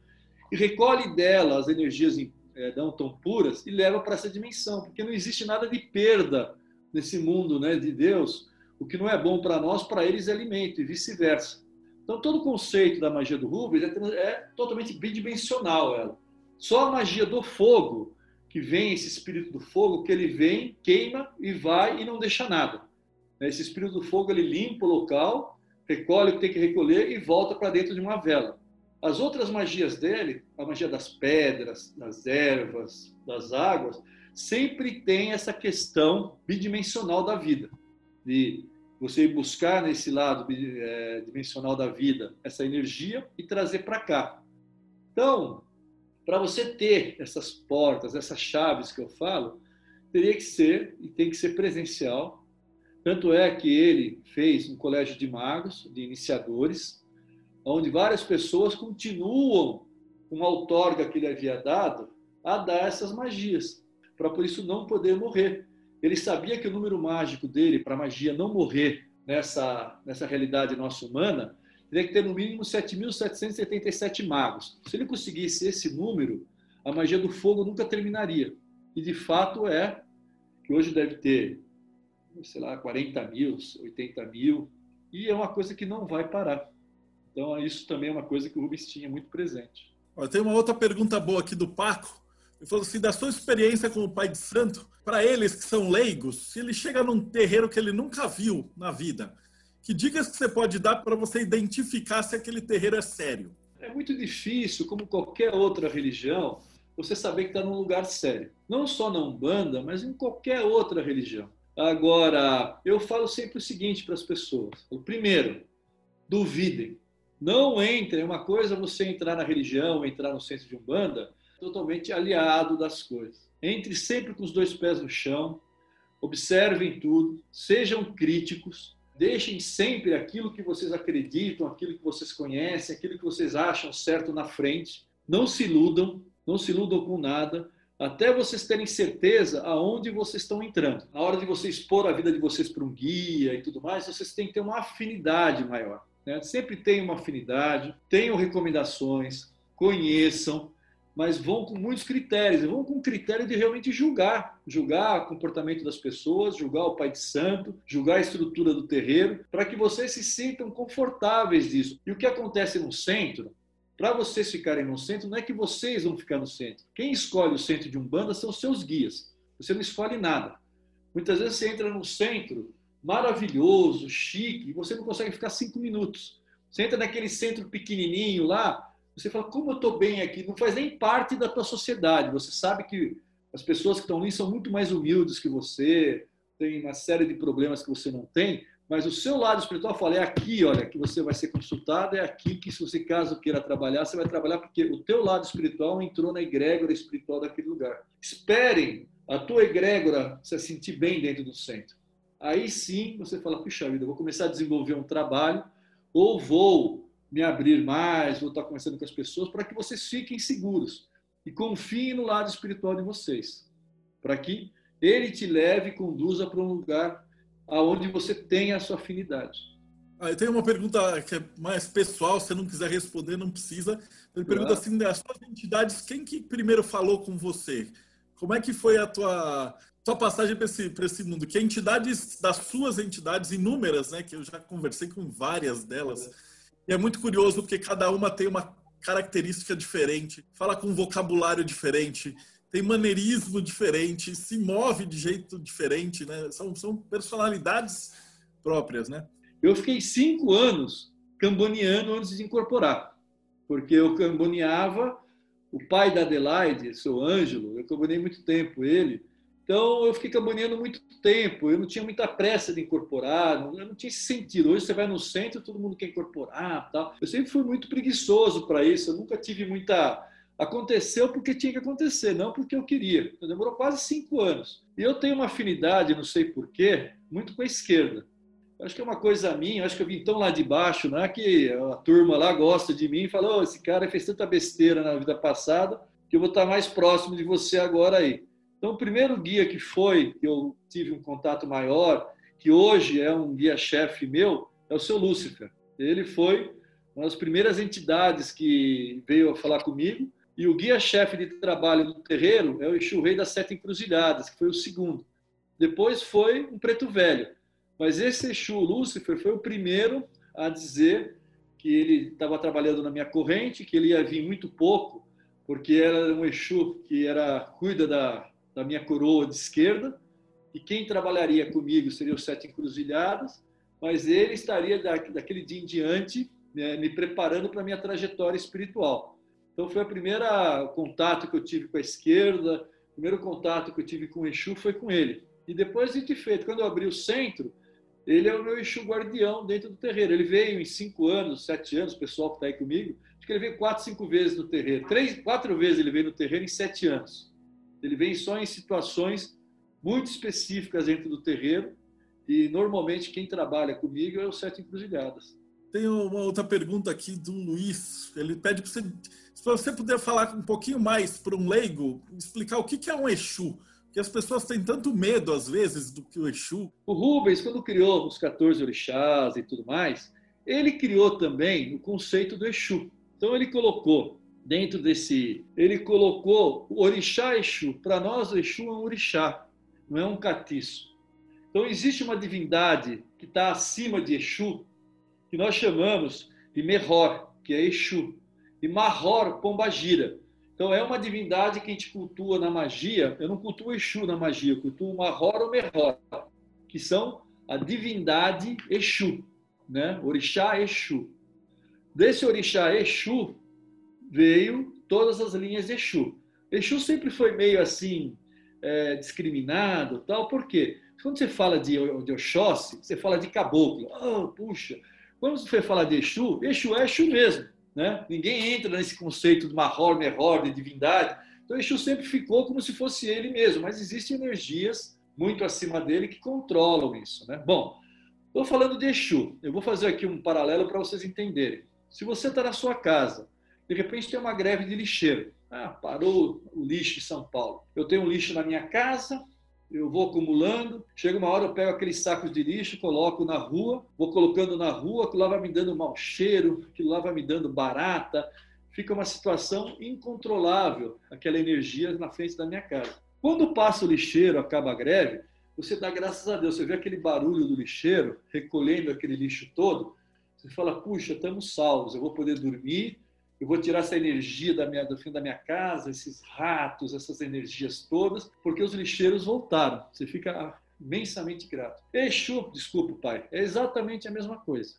e recolhe dela as energias é, não tão puras e leva para essa dimensão, porque não existe nada de perda nesse mundo né, de Deus, o que não é bom para nós, para eles é alimento e vice-versa. Então, todo o conceito da magia do Rubens é, é totalmente bidimensional. Ela. Só a magia do fogo, que vem esse espírito do fogo, que ele vem, queima e vai e não deixa nada. Esse espírito do fogo, ele limpa o local, recolhe o que tem que recolher e volta para dentro de uma vela. As outras magias dele, a magia das pedras, das ervas, das águas, sempre tem essa questão bidimensional da vida, de você buscar nesse lado é, dimensional da vida essa energia e trazer para cá. Então, para você ter essas portas, essas chaves que eu falo, teria que ser e tem que ser presencial. Tanto é que ele fez um colégio de magos, de iniciadores, onde várias pessoas continuam com a outorga que ele havia dado a dar essas magias para por isso não poder morrer. Ele sabia que o número mágico dele, para a magia não morrer nessa, nessa realidade nossa humana, teria que ter no mínimo 7.777 magos. Se ele conseguisse esse número, a magia do fogo nunca terminaria. E de fato é que hoje deve ter, sei lá, 40 mil, 80 mil, e é uma coisa que não vai parar. Então, isso também é uma coisa que o Rubens tinha muito presente.
Tem uma outra pergunta boa aqui do Paco. Ele falou assim, da sua experiência como pai de santo, para eles que são leigos, se ele chega num terreiro que ele nunca viu na vida, que dicas que você pode dar para você identificar se aquele terreiro é sério?
É muito difícil, como qualquer outra religião, você saber que está num lugar sério. Não só na Umbanda, mas em qualquer outra religião. Agora, eu falo sempre o seguinte para as pessoas. O primeiro, duvidem. Não entrem. Uma coisa é você entrar na religião, entrar no centro de Umbanda, totalmente aliado das coisas. Entre sempre com os dois pés no chão, observem tudo, sejam críticos, deixem sempre aquilo que vocês acreditam, aquilo que vocês conhecem, aquilo que vocês acham certo na frente. Não se iludam, não se iludam com nada, até vocês terem certeza aonde vocês estão entrando. Na hora de vocês expor a vida de vocês para um guia e tudo mais, vocês têm que ter uma afinidade maior. Né? Sempre tenham uma afinidade, tenham recomendações, conheçam, mas vão com muitos critérios, vão com o critério de realmente julgar, julgar o comportamento das pessoas, julgar o pai de santo, julgar a estrutura do terreiro, para que vocês se sintam confortáveis disso. E o que acontece no centro, para vocês ficarem no centro, não é que vocês vão ficar no centro. Quem escolhe o centro de Umbanda são seus guias. Você não escolhe nada. Muitas vezes você entra no centro maravilhoso, chique, e você não consegue ficar cinco minutos. Você entra naquele centro pequenininho lá, você fala, como eu estou bem aqui? Não faz nem parte da tua sociedade. Você sabe que as pessoas que estão ali são muito mais humildes que você, tem uma série de problemas que você não tem, mas o seu lado espiritual fala, é aqui, olha, que você vai ser consultado, é aqui que se você caso queira trabalhar, você vai trabalhar porque o teu lado espiritual entrou na egrégora espiritual daquele lugar. Esperem a tua egrégora se sentir bem dentro do centro. Aí sim você fala, puxa vida, eu vou começar a desenvolver um trabalho ou vou me abrir mais, vou estar conversando com as pessoas para que vocês fiquem seguros e confiem no lado espiritual de vocês, para que ele te leve e conduza para um lugar aonde você tem a sua afinidade.
Ah, eu tenho uma pergunta que é mais pessoal, se não quiser responder, não precisa. Ele pergunta assim, das suas entidades, quem que primeiro falou com você? Como é que foi a tua, tua passagem para esse, esse mundo? Que entidades, das suas entidades inúmeras, né, que eu já conversei com várias delas, e é muito curioso porque cada uma tem uma característica diferente, fala com um vocabulário diferente, tem maneirismo diferente, se move de jeito diferente, né? São, são personalidades próprias, né?
Eu fiquei cinco anos camboneando antes de incorporar, porque eu camboneava o pai da Adelaide, seu Ângelo, eu camboneei muito tempo ele, então eu fiquei camboneando muito tempo, eu não tinha muita pressa de incorporar, não, não tinha esse sentido. Hoje você vai no centro, todo mundo quer incorporar, tal. Eu sempre fui muito preguiçoso para isso, eu nunca tive muita Aconteceu porque tinha que acontecer, não porque eu queria. Então, demorou quase cinco anos. E eu tenho uma afinidade, não sei porquê, muito com a esquerda. Eu acho que é uma coisa minha, acho que eu vim tão lá de baixo, não é que a turma lá gosta de mim e fala: oh, esse cara fez tanta besteira na vida passada que eu vou estar mais próximo de você agora aí. Então, o primeiro guia que foi, que eu tive um contato maior, que hoje é um guia-chefe meu, é o seu Lúcifer. Ele foi uma das primeiras entidades que veio a falar comigo e o guia-chefe de trabalho do terreiro é o Exu Rei das Sete Encruzilhadas, que foi o segundo. Depois foi um preto velho. Mas esse Exu Lúcifer foi o primeiro a dizer que ele estava trabalhando na minha corrente, que ele ia vir muito pouco, porque era um Exu que era cuida da, da minha coroa de esquerda, e quem trabalharia comigo seria os Sete Encruzilhadas, mas ele estaria daquele dia em diante né, me preparando para a minha trajetória espiritual. Então foi o primeiro contato que eu tive com a esquerda, o primeiro contato que eu tive com o Exu foi com ele. E depois de feito, quando eu abri o centro, ele é o meu Exu guardião dentro do terreiro. Ele veio em cinco anos, sete anos, o pessoal que está aí comigo, acho que ele veio quatro, cinco vezes no terreiro. Três, quatro vezes ele veio no terreiro em sete anos. Ele vem só em situações muito específicas dentro do terreiro e normalmente quem trabalha comigo é o Sete Encruzilhadas.
Tem uma outra pergunta aqui do Luiz. Ele pede para você, se você puder falar um pouquinho mais para um leigo, explicar o que é um Exu. Porque as pessoas têm tanto medo, às vezes, do que o Exu.
O Rubens, quando criou os 14 orixás e tudo mais, ele criou também o conceito do Exu. Então, ele colocou dentro desse. Ele colocou o orixá Exu. Para nós, o Exu é um orixá, não é um catiço. Então, existe uma divindade que está acima de Exu, que nós chamamos de Merhor, que é Exu, e Mahor, Pombagira. Então é uma divindade que a gente cultua na magia. Eu não cultuo Exu na magia, eu cultuo Mahor ou Merhor, que são a divindade Exu, né? Orixá Exu. Desse orixá Exu veio todas as linhas de Exu. Exu sempre foi meio assim é, discriminado, tal. Por quê? Quando você fala de, de Oxóssi, você fala de caboclo. Oh, puxa, quando você falar de Exu, Exu é Exu mesmo. Né? Ninguém entra nesse conceito de Mahor, Merhor, de divindade. Então, Exu sempre ficou como se fosse ele mesmo, mas existem energias muito acima dele que controlam isso. Né? Bom, estou falando de Exu. Eu vou fazer aqui um paralelo para vocês entenderem. Se você está na sua casa, de repente tem uma greve de lixeiro. Ah, parou o lixo em São Paulo. Eu tenho um lixo na minha casa, eu vou acumulando, chega uma hora eu pego aqueles sacos de lixo, coloco na rua, vou colocando na rua, aquilo lá vai me dando mau cheiro, aquilo lá vai me dando barata, fica uma situação incontrolável, aquela energia na frente da minha casa. Quando passa o lixeiro, acaba a greve, você dá graças a Deus, você vê aquele barulho do lixeiro, recolhendo aquele lixo todo, você fala, puxa, estamos salvos, eu vou poder dormir, eu vou tirar essa energia da minha, do fim da minha casa, esses ratos, essas energias todas, porque os lixeiros voltaram. Você fica imensamente grato. Exu, desculpa, pai, é exatamente a mesma coisa.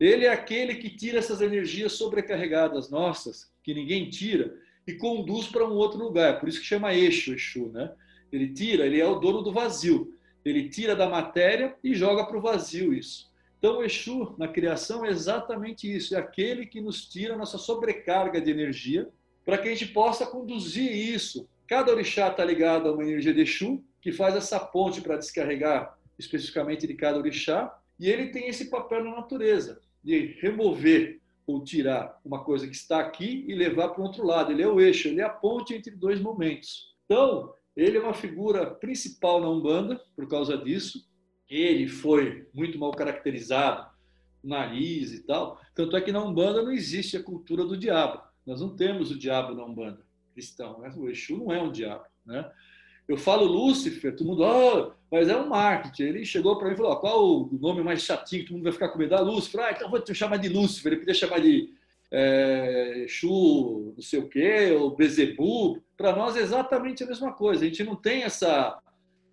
Ele é aquele que tira essas energias sobrecarregadas nossas, que ninguém tira, e conduz para um outro lugar. Por isso que chama eixo, Exu, né? Ele tira, ele é o dono do vazio. Ele tira da matéria e joga para o vazio isso. Então, o Exu, na criação, é exatamente isso. É aquele que nos tira a nossa sobrecarga de energia para que a gente possa conduzir isso. Cada orixá está ligado a uma energia de Exu, que faz essa ponte para descarregar especificamente de cada orixá, e ele tem esse papel na natureza, de remover ou tirar uma coisa que está aqui e levar para o outro lado. Ele é o eixo, ele é a ponte entre dois momentos. Então, ele é uma figura principal na Umbanda por causa disso. Ele foi muito mal caracterizado, nariz e tal. Tanto é que na Umbanda não existe a cultura do diabo. Nós não temos o diabo na Umbanda cristão. Né? O Exu não é um diabo. Né? Eu falo Lúcifer, todo mundo, oh, mas é um marketing. Ele chegou para mim e falou: qual o nome mais chatinho que todo mundo vai ficar com medo? Ah, Lúcifer. Ah, então vou te chamar de Lúcifer. Ele podia chamar de é, Exu, não sei o quê, ou Bezebu. Para nós é exatamente a mesma coisa. A gente não tem essa,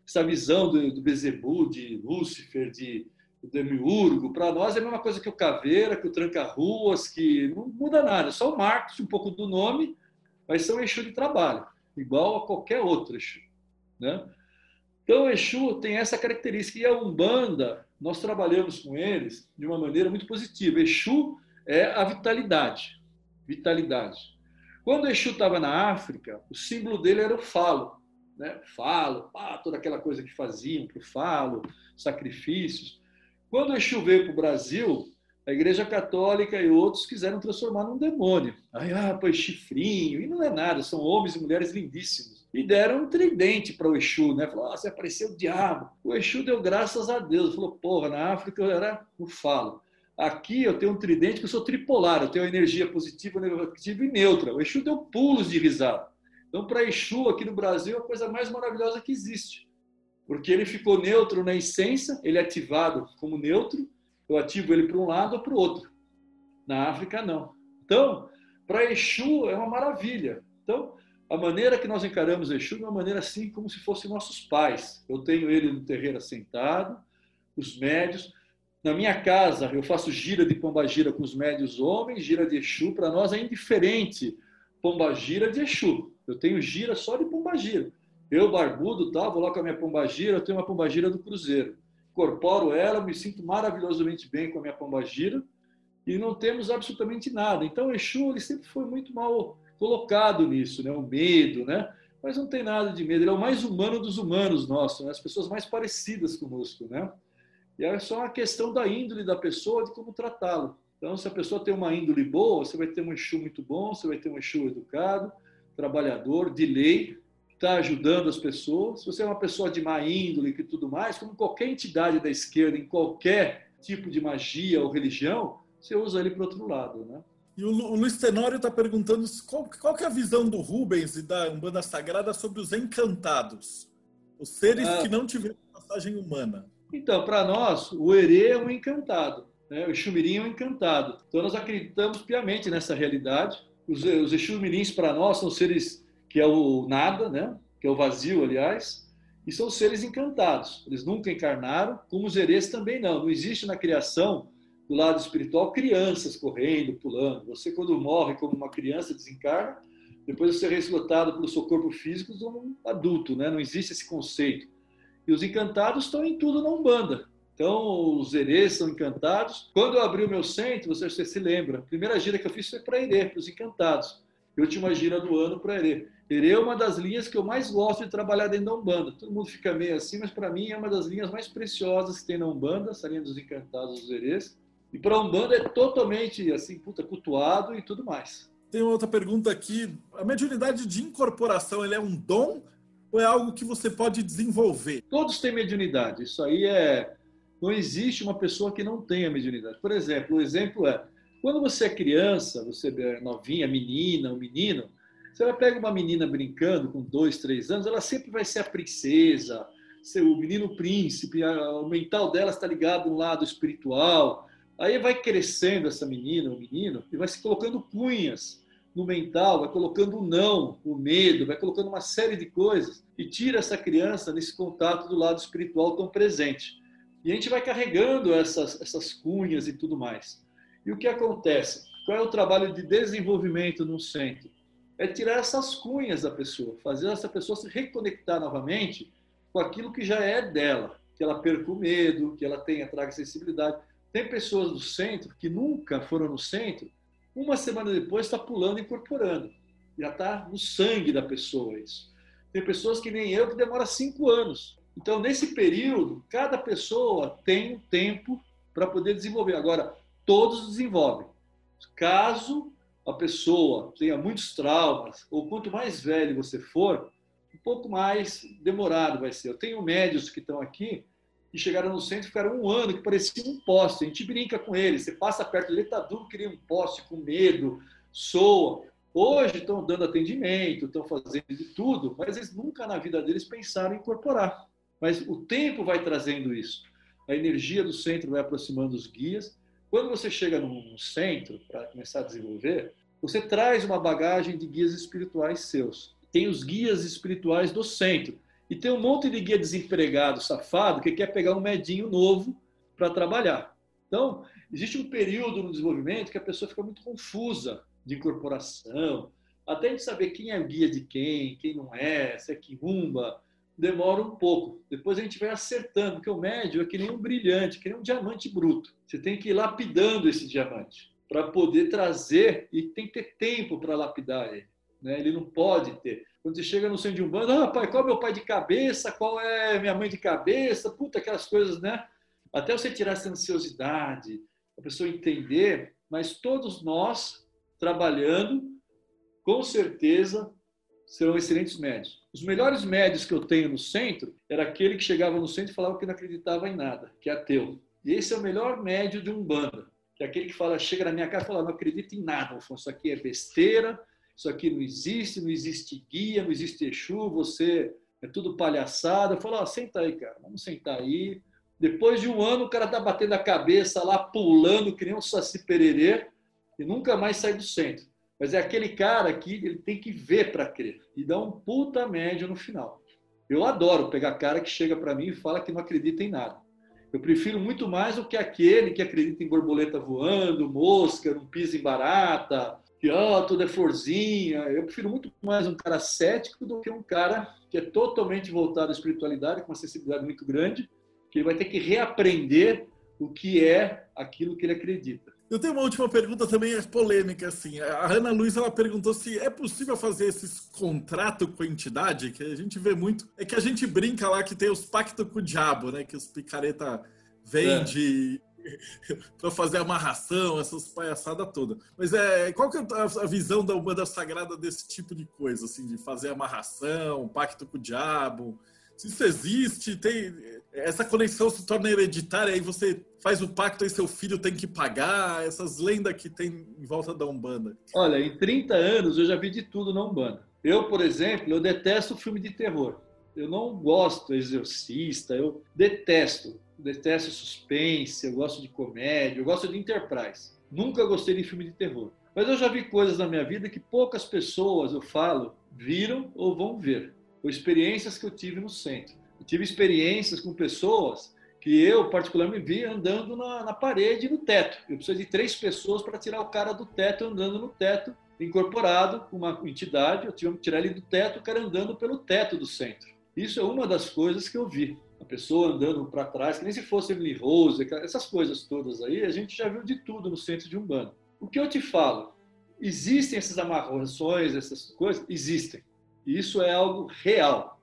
essa visão do, do Bezebu, de Lúcifer, de Demiurgo. Para nós é a mesma coisa que o Caveira, que o Tranca-Ruas, que não muda nada. Só o marketing, um pouco do nome, mas são Exu de trabalho, igual a qualquer outro Exu. Né? Então, o Exu tem essa característica. E a Umbanda, nós trabalhamos com eles de uma maneira muito positiva. Exu é a vitalidade. Vitalidade. Quando Exu estava na África, o símbolo dele era o falo. Né? Falo, pá, toda aquela coisa que faziam o falo, sacrifícios. Quando o Exu veio para o Brasil, a Igreja Católica e outros quiseram transformar num demônio. Aí, ah, pois chifrinho, e não é nada, são homens e mulheres lindíssimos e deram um tridente para o Exu, né? Falou, ah, você apareceu o diabo. O Exu deu graças a Deus. Falou, porra, na África eu era o falo. Aqui eu tenho um tridente que eu sou tripolar, eu tenho energia positiva, negativa e neutra. O Exu deu pulos de risada. Então, para Exu aqui no Brasil é a coisa mais maravilhosa que existe. Porque ele ficou neutro na essência, ele é ativado como neutro, eu ativo ele para um lado ou para o outro. Na África, não. Então, para Exu é uma maravilha. Então, a maneira que nós encaramos Exu é uma maneira assim como se fossem nossos pais. Eu tenho ele no terreiro assentado, os médios. Na minha casa, eu faço gira de pombagira com os médios homens, gira de Exu. Para nós é indiferente pombagira de Exu. Eu tenho gira só de pombagira. Eu, barbudo, tal, vou lá com a minha pombagira, eu tenho uma pombagira do Cruzeiro. Incorporo ela, me sinto maravilhosamente bem com a minha pombagira e não temos absolutamente nada. Então, Exu ele sempre foi muito mal colocado nisso, né? o medo, né? mas não tem nada de medo, ele é o mais humano dos humanos nossos, né? as pessoas mais parecidas conosco. Né? E é só uma questão da índole da pessoa, de como tratá-lo. Então, se a pessoa tem uma índole boa, você vai ter um Exu muito bom, você vai ter um Exu educado, trabalhador, de lei, está ajudando as pessoas. Se você é uma pessoa de má índole e tudo mais, como qualquer entidade da esquerda, em qualquer tipo de magia ou religião, você usa ele para o outro lado, né?
E o, o Luiz Tenório está perguntando qual, qual é a visão do Rubens e da Umbanda Sagrada sobre os encantados, os seres ah. que não tiveram passagem humana.
Então, para nós, o Herê é um encantado, né? o Xumirim é um encantado. Então, nós acreditamos piamente nessa realidade. Os, os Exumirins, para nós, são seres que é o nada, né? que é o vazio, aliás, e são seres encantados. Eles nunca encarnaram, como os Herês também não. Não existe na criação do lado espiritual crianças correndo, pulando. Você, quando morre como uma criança, desencarna, depois você é resgatado pelo seu corpo físico como um adulto, né? não existe esse conceito. E os encantados estão em tudo na Umbanda. Então, os herês são encantados. Quando eu abri o meu centro, você, você se lembra, a primeira gira que eu fiz foi para Herê, para os encantados. E última gira do ano para Herê. Herê é uma das linhas que eu mais gosto de trabalhar dentro da Umbanda. Todo mundo fica meio assim, mas para mim é uma das linhas mais preciosas que tem na Umbanda, essa linha dos encantados, dos herês. E para a Umbanda é totalmente assim, puta, cultuado e tudo mais.
Tem outra pergunta aqui. A mediunidade de incorporação é um dom ou é algo que você pode desenvolver?
Todos têm mediunidade. Isso aí é. Não existe uma pessoa que não tenha mediunidade. Por exemplo, o exemplo é: quando você é criança, você é novinha, menina, um menino, você vai pegar uma menina brincando com dois, três anos, ela sempre vai ser a princesa, ser o menino príncipe, o mental dela está ligado no lado espiritual, Aí vai crescendo essa menina, o menino, e vai se colocando cunhas no mental, vai colocando o não, o medo, vai colocando uma série de coisas e tira essa criança nesse contato do lado espiritual tão presente. E a gente vai carregando essas, essas cunhas e tudo mais. E o que acontece? Qual é o trabalho de desenvolvimento no centro? É tirar essas cunhas da pessoa, fazer essa pessoa se reconectar novamente com aquilo que já é dela, que ela perca o medo, que ela tenha, traga sensibilidade. Tem pessoas do centro que nunca foram no centro uma semana depois está pulando e incorporando. Já está no sangue da pessoa isso. Tem pessoas que nem eu que demora cinco anos. Então, nesse período, cada pessoa tem um tempo para poder desenvolver. Agora, todos desenvolvem. Caso a pessoa tenha muitos traumas, ou quanto mais velho você for, um pouco mais demorado vai ser. Eu tenho médios que estão aqui que chegaram no centro e ficaram um ano que parecia um poste. A gente brinca com eles, você passa perto dele, está duro, cria um poste com medo, soa. Hoje estão dando atendimento, estão fazendo de tudo, mas eles nunca na vida deles pensaram em incorporar. Mas o tempo vai trazendo isso. A energia do centro vai aproximando os guias. Quando você chega num centro para começar a desenvolver, você traz uma bagagem de guias espirituais seus. Tem os guias espirituais do centro e tem um monte de guia desempregado, safado, que quer pegar um medinho novo para trabalhar. Então, existe um período no desenvolvimento que a pessoa fica muito confusa de incorporação, até de saber quem é guia de quem, quem não é, se é quimumba, demora um pouco. Depois a gente vai acertando, porque o médio é que nem um brilhante, que nem um diamante bruto. Você tem que ir lapidando esse diamante para poder trazer e tem que ter tempo para lapidar ele. Né? Ele não pode ter. Quando você chega no centro de um bando, ah, pai, qual é meu pai de cabeça? Qual é minha mãe de cabeça? Puta, aquelas coisas, né? Até você tirar essa ansiosidade, a pessoa entender, mas todos nós, trabalhando, com certeza serão excelentes médios. Os melhores médios que eu tenho no centro era aquele que chegava no centro e falava que não acreditava em nada, que é ateu. E esse é o melhor médio de um banda, que é aquele que fala, chega na minha casa e fala, não acredito em nada, Alfonso, isso aqui é besteira, isso aqui não existe, não existe guia, não existe Exu, você é tudo palhaçada. Eu falo, oh, senta aí, cara, vamos sentar aí. Depois de um ano, o cara tá batendo a cabeça lá, pulando, que nem um saci pererê, e nunca mais sai do centro. Mas é aquele cara que ele tem que ver para crer e dá um puta médio no final. Eu adoro pegar cara que chega para mim e fala que não acredita em nada. Eu prefiro muito mais do que aquele que acredita em borboleta voando, mosca, não pisa em barata, que oh, tudo é florzinha. Eu prefiro muito mais um cara cético do que um cara que é totalmente voltado à espiritualidade, com uma sensibilidade muito grande, que ele vai ter que reaprender o que é aquilo que ele acredita.
Eu tenho uma última pergunta também, é polêmica, assim. A Ana Luiz, ela perguntou se é possível fazer esses contratos com a entidade, que a gente vê muito. É que a gente brinca lá que tem os pactos com o diabo, né? Que os picareta vende é. para fazer amarração, essas palhaçadas todas. Mas é, qual que é a visão da Umbanda Sagrada desse tipo de coisa, assim, de fazer amarração, pacto com o diabo? Se isso existe, tem essa conexão se torna hereditária, aí você faz o pacto e seu filho tem que pagar, essas lendas que tem em volta da Umbanda.
Olha, em 30 anos eu já vi de tudo na Umbanda. Eu, por exemplo, eu detesto filme de terror. Eu não gosto exorcista, eu detesto detesto suspense, eu gosto de comédia, eu gosto de enterprise. Nunca gostei de filme de terror. Mas eu já vi coisas na minha vida que poucas pessoas, eu falo, viram ou vão ver. Ou experiências que eu tive no centro. Eu tive experiências com pessoas que eu, particularmente, vi andando na, na parede e no teto. Eu preciso de três pessoas para tirar o cara do teto andando no teto, incorporado com uma entidade. Eu tive que tirar ele do teto, o cara andando pelo teto do centro. Isso é uma das coisas que eu vi a pessoa andando para trás, que nem se fosse Emily Rose, essas coisas todas aí, a gente já viu de tudo no centro de Umbanda. O que eu te falo? Existem essas amarrações, essas coisas? Existem. Isso é algo real.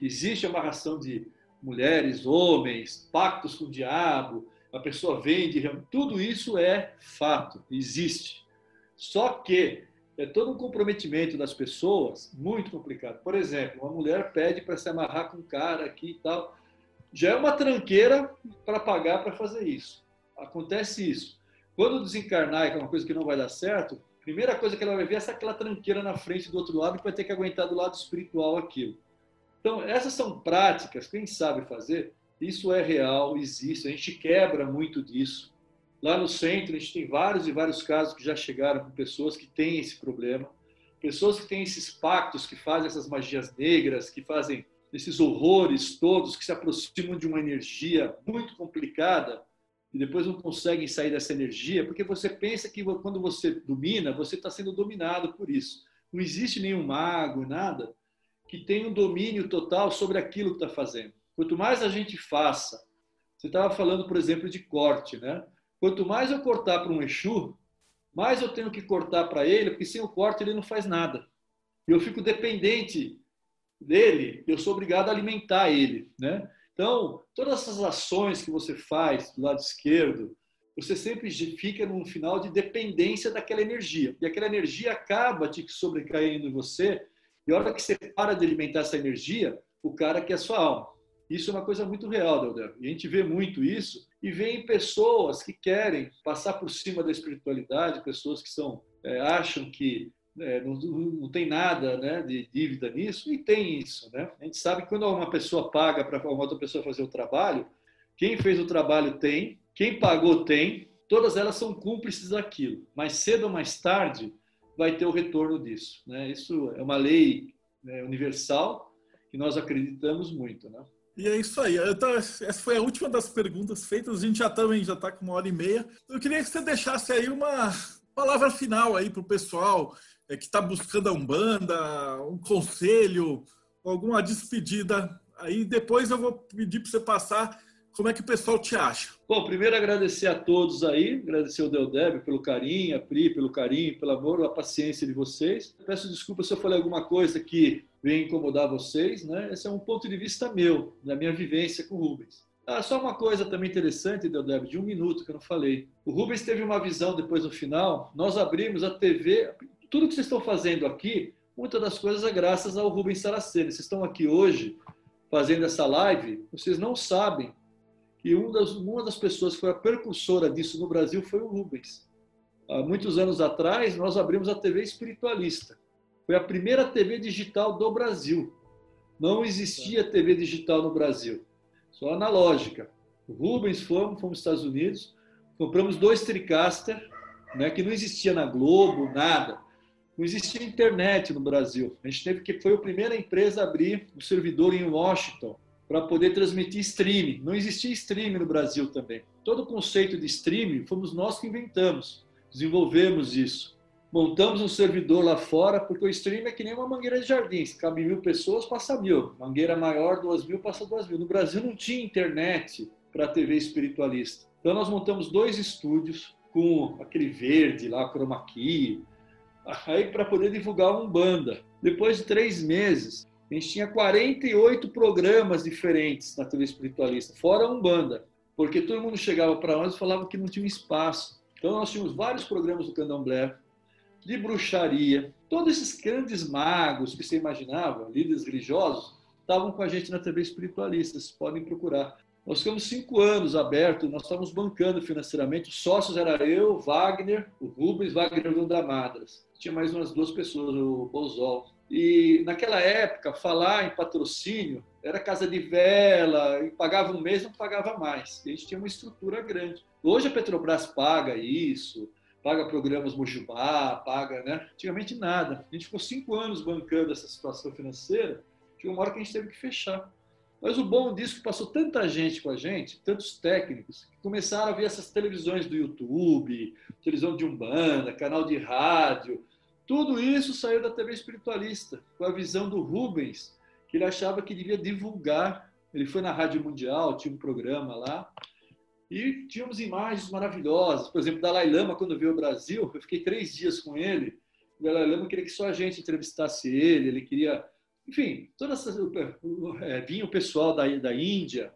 Existe amarração de mulheres, homens, pactos com o diabo, a pessoa vende, tudo isso é fato, existe. Só que é todo um comprometimento das pessoas muito complicado. Por exemplo, uma mulher pede para se amarrar com um cara aqui e tal já é uma tranqueira para pagar para fazer isso. Acontece isso. Quando desencarnar, que é uma coisa que não vai dar certo, primeira coisa que ela vai ver é essa aquela tranqueira na frente do outro lado que vai ter que aguentar do lado espiritual aquilo. Então, essas são práticas, quem sabe fazer, isso é real, existe, a gente quebra muito disso. Lá no centro, a gente tem vários e vários casos que já chegaram com pessoas que têm esse problema, pessoas que têm esses pactos, que fazem essas magias negras, que fazem esses horrores todos, que se aproximam de uma energia muito complicada e depois não conseguem sair dessa energia, porque você pensa que quando você domina, você está sendo dominado por isso. Não existe nenhum mago, nada, que tenha um domínio total sobre aquilo que está fazendo. Quanto mais a gente faça, você estava falando, por exemplo, de corte, né? Quanto mais eu cortar para um Exu, mais eu tenho que cortar para ele, porque sem o corte ele não faz nada. Eu fico dependente dele, eu sou obrigado a alimentar ele, né? Então, todas essas ações que você faz do lado esquerdo, você sempre fica num final de dependência daquela energia. E aquela energia acaba te sobrecaindo em você, e a hora que você para de alimentar essa energia, o cara quer a sua alma. Isso é uma coisa muito real, Deldel. E a gente vê muito isso, e vê em pessoas que querem passar por cima da espiritualidade, pessoas que são, é, acham que é, não, não, tem nada né, de dívida nisso, e tem isso. Né? A gente sabe que quando uma pessoa paga para uma outra pessoa fazer o trabalho, quem fez o trabalho tem, quem pagou tem, todas elas são cúmplices daquilo. Mas cedo ou mais tarde vai ter o retorno disso. Né? Isso é uma lei né, universal que nós acreditamos muito. Né?
E é isso aí. Então, essa foi a última das perguntas feitas. A gente já também já está com uma hora e meia. Eu queria que você deixasse aí uma palavra final aí para o pessoal é, que está buscando a Umbanda, um conselho, alguma despedida. Aí depois eu vou pedir para você passar como é que o pessoal te acha.
Bom, primeiro agradecer a todos aí, agradecer o Deldeb pelo carinho, a Pri pelo carinho, pelo amor, a paciência de vocês. Peço desculpa se eu falei alguma coisa que venha incomodar vocês, né? Esse é um ponto de vista meu, da minha vivência com o Rubens. Ah, só uma coisa também interessante, Deldeb, de um minuto que eu não falei. O Rubens teve uma visão depois no final. Nós abrimos a TV, tudo que vocês estão fazendo aqui, muitas das coisas é graças ao Rubens Saraceni. Vocês estão aqui hoje fazendo essa live, vocês não sabem que uma das, uma das pessoas que foi a precursora disso no Brasil foi o Rubens. Há muitos anos atrás, nós abrimos a TV Espiritualista. Foi a primeira TV digital do Brasil. Não existia TV digital no Brasil, só analógica. O Rubens fomos, fomos aos Estados Unidos, compramos dois Tricaster, né, que não existia na Globo, nada não existia internet no Brasil. A gente teve que foi a primeira empresa a abrir o um servidor em Washington para poder transmitir streaming. Não existia streaming no Brasil também. Todo o conceito de streaming fomos nós que inventamos, desenvolvemos isso. Montamos um servidor lá fora, porque o streaming é que nem uma mangueira de jardim. Se cabe mil pessoas, passa mil. Mangueira maior, duas mil, passa duas mil. No Brasil não tinha internet para TV espiritualista. Então nós montamos dois estúdios com aquele verde lá, chroma key, aí para poder divulgar um banda. Depois de três meses, a gente tinha 48 programas diferentes na TV espiritualista, fora um banda, porque todo mundo chegava para nós e falava que não tinha espaço. Então nós tínhamos vários programas do Candomblé, de bruxaria, todos esses grandes magos que você imaginava, líderes religiosos, estavam com a gente na TV espiritualista, vocês podem procurar. Nós ficamos cinco anos abertos, nós estávamos bancando financeiramente. Os sócios era eu, Wagner, o Rubens, Wagner Vandamadras. Tinha mais umas duas pessoas, o Bozol. E naquela época, falar em patrocínio era casa de vela, e pagava um mês, não pagava mais. E a gente tinha uma estrutura grande. Hoje a Petrobras paga isso, paga programas Mojubá, paga, né? Antigamente nada. A gente ficou cinco anos bancando essa situação financeira, que uma hora que a gente teve que fechar. Mas o bom disso é que passou tanta gente com a gente, tantos técnicos, que começaram a ver essas televisões do YouTube, televisão de Umbanda, canal de rádio. Tudo isso saiu da TV espiritualista, com a visão do Rubens, que ele achava que devia divulgar. Ele foi na Rádio Mundial, tinha um programa lá, e tínhamos imagens maravilhosas. Por exemplo, Dalai Lama, quando veio ao Brasil, eu fiquei três dias com ele. O Dalai Lama queria que só a gente entrevistasse ele, ele queria enfim, todas essas, é, vinha o pessoal da, da Índia,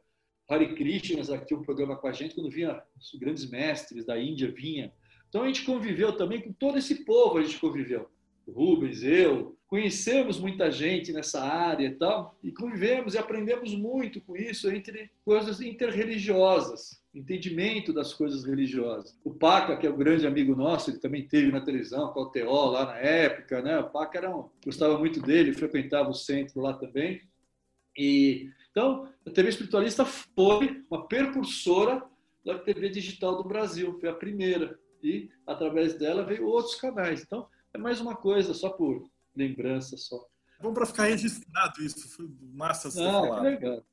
Hare Krishnas aqui um programa com a gente, quando vinha os grandes mestres da Índia, vinha. Então a gente conviveu também com todo esse povo, a gente conviveu. Rubens, eu, conhecemos muita gente nessa área e tal, e convivemos e aprendemos muito com isso entre coisas interreligiosas entendimento das coisas religiosas. O Paca, que é um grande amigo nosso, ele também teve na televisão com o Teó lá na época, né? O Paca era um, gostava muito dele, frequentava o centro lá também. E então, a TV espiritualista foi uma percursora da TV digital do Brasil, foi a primeira. E através dela veio outros canais. Então, é mais uma coisa, só por lembrança só.
Bom para ficar registrado isso, foi massa
ser ah, falado. legal.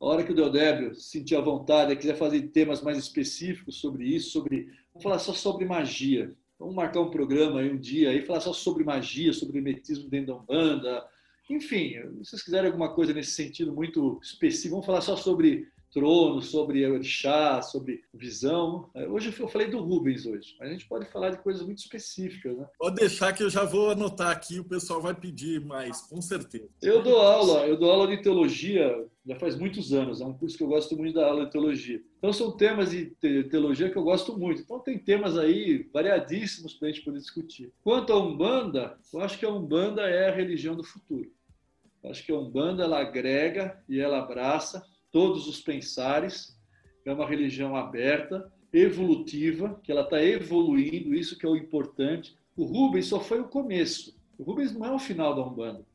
A hora que o Deodébio sentir a vontade e quiser fazer temas mais específicos sobre isso, sobre. Vamos falar só sobre magia. Vamos marcar um programa aí um dia e falar só sobre magia, sobre metismo dentro da Umbanda. Enfim, se vocês quiserem alguma coisa nesse sentido muito específico, vamos falar só sobre trono, sobre orixá, sobre visão. É, hoje eu falei do Rubens hoje, mas a gente pode falar de coisas muito específicas, né?
Pode deixar que eu já vou anotar aqui, o pessoal vai pedir mais, com certeza.
Eu dou aula, eu dou aula de teologia já faz muitos anos, é um curso que eu gosto muito da aula de teologia. Então são temas de teologia que eu gosto muito. Então tem temas aí variadíssimos para a gente poder discutir. Quanto à Umbanda, eu acho que a Umbanda é a religião do futuro. Eu acho que a Umbanda ela agrega e ela abraça todos os pensares, é uma religião aberta, evolutiva, que ela está evoluindo, isso que é o importante. O Rubens só foi o começo. O Rubens não é o final da Umbanda.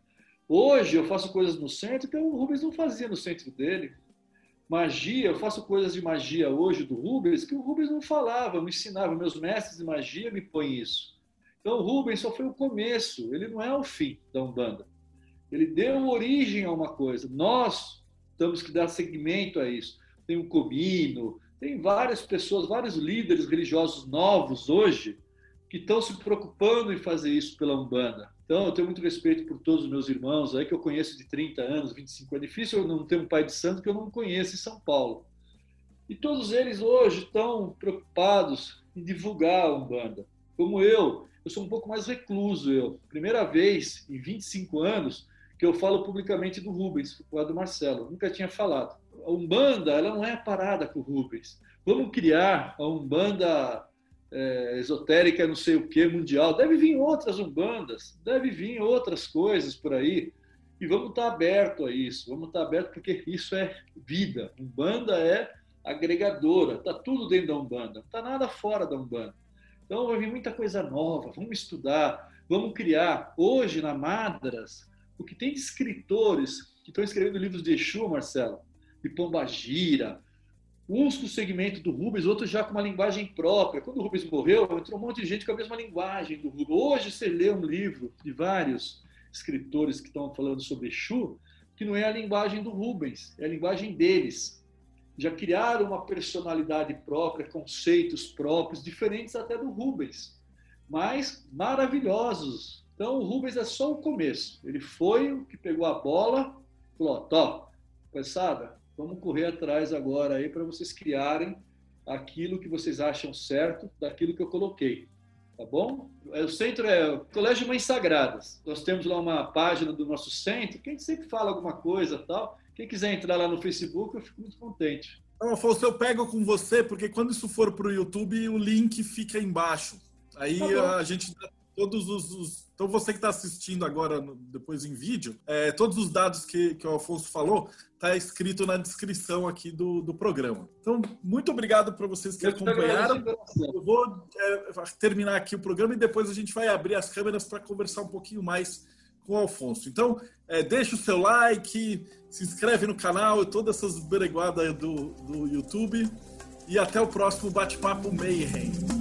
Hoje eu faço coisas no centro que o Rubens não fazia no centro dele. Magia, eu faço coisas de magia hoje do Rubens que o Rubens não falava, não ensinava. Meus mestres de magia me põem isso. Então o Rubens só foi o começo, ele não é o fim da Umbanda. Ele deu origem a uma coisa. Nós, temos que dar seguimento a isso. Tem o Comino, tem várias pessoas, vários líderes religiosos novos hoje que estão se preocupando em fazer isso pela Umbanda. Então, eu tenho muito respeito por todos os meus irmãos aí que eu conheço de 30 anos, 25 anos. É difícil eu não ter um pai de santo que eu não conheço em São Paulo. E todos eles hoje estão preocupados em divulgar a Umbanda. Como eu, eu sou um pouco mais recluso. Eu, primeira vez em 25 anos, que eu falo publicamente do Rubens, o do Marcelo. Nunca tinha falado. A Umbanda, ela não é parada com o Rubens. Vamos criar a Umbanda é, esotérica, não sei o que, mundial. Deve vir outras Umbandas, deve vir outras coisas por aí. E vamos estar aberto a isso. Vamos estar aberto porque isso é vida. Umbanda é agregadora. Está tudo dentro da Umbanda. Não está nada fora da Umbanda. Então vai vir muita coisa nova. Vamos estudar. Vamos criar. Hoje, na Madras, o que tem escritores que estão escrevendo livros de Exu, Marcelo, de Pombagira, uns com o segmento do Rubens, outros já com uma linguagem própria. Quando o Rubens morreu, entrou um monte de gente com a mesma linguagem do Rubens. Hoje você lê um livro de vários escritores que estão falando sobre Exu, que não é a linguagem do Rubens, é a linguagem deles. Já criaram uma personalidade própria, conceitos próprios, diferentes até do Rubens, mas maravilhosos, então o Rubens é só o começo. Ele foi o que pegou a bola, falou: Tó, pensada, vamos correr atrás agora aí para vocês criarem aquilo que vocês acham certo daquilo que eu coloquei. Tá bom? É, o centro é o Colégio Mães Sagradas. Nós temos lá uma página do nosso centro, que a gente sempre fala alguma coisa tal. Quem quiser entrar lá no Facebook, eu fico muito contente.
Não, Afonso, eu pego com você, porque quando isso for para o YouTube, o link fica embaixo. Aí tá a gente todos os, os, Então, você que está assistindo agora, depois em vídeo, é, todos os dados que, que o Afonso falou está escrito na descrição aqui do, do programa. Então, muito obrigado para vocês que Eu acompanharam. Eu vou é, terminar aqui o programa e depois a gente vai abrir as câmeras para conversar um pouquinho mais com o Alfonso. Então, é, deixa o seu like, se inscreve no canal, todas essas bereguadas do, do YouTube. E até o próximo Bate-Papo Mayhem.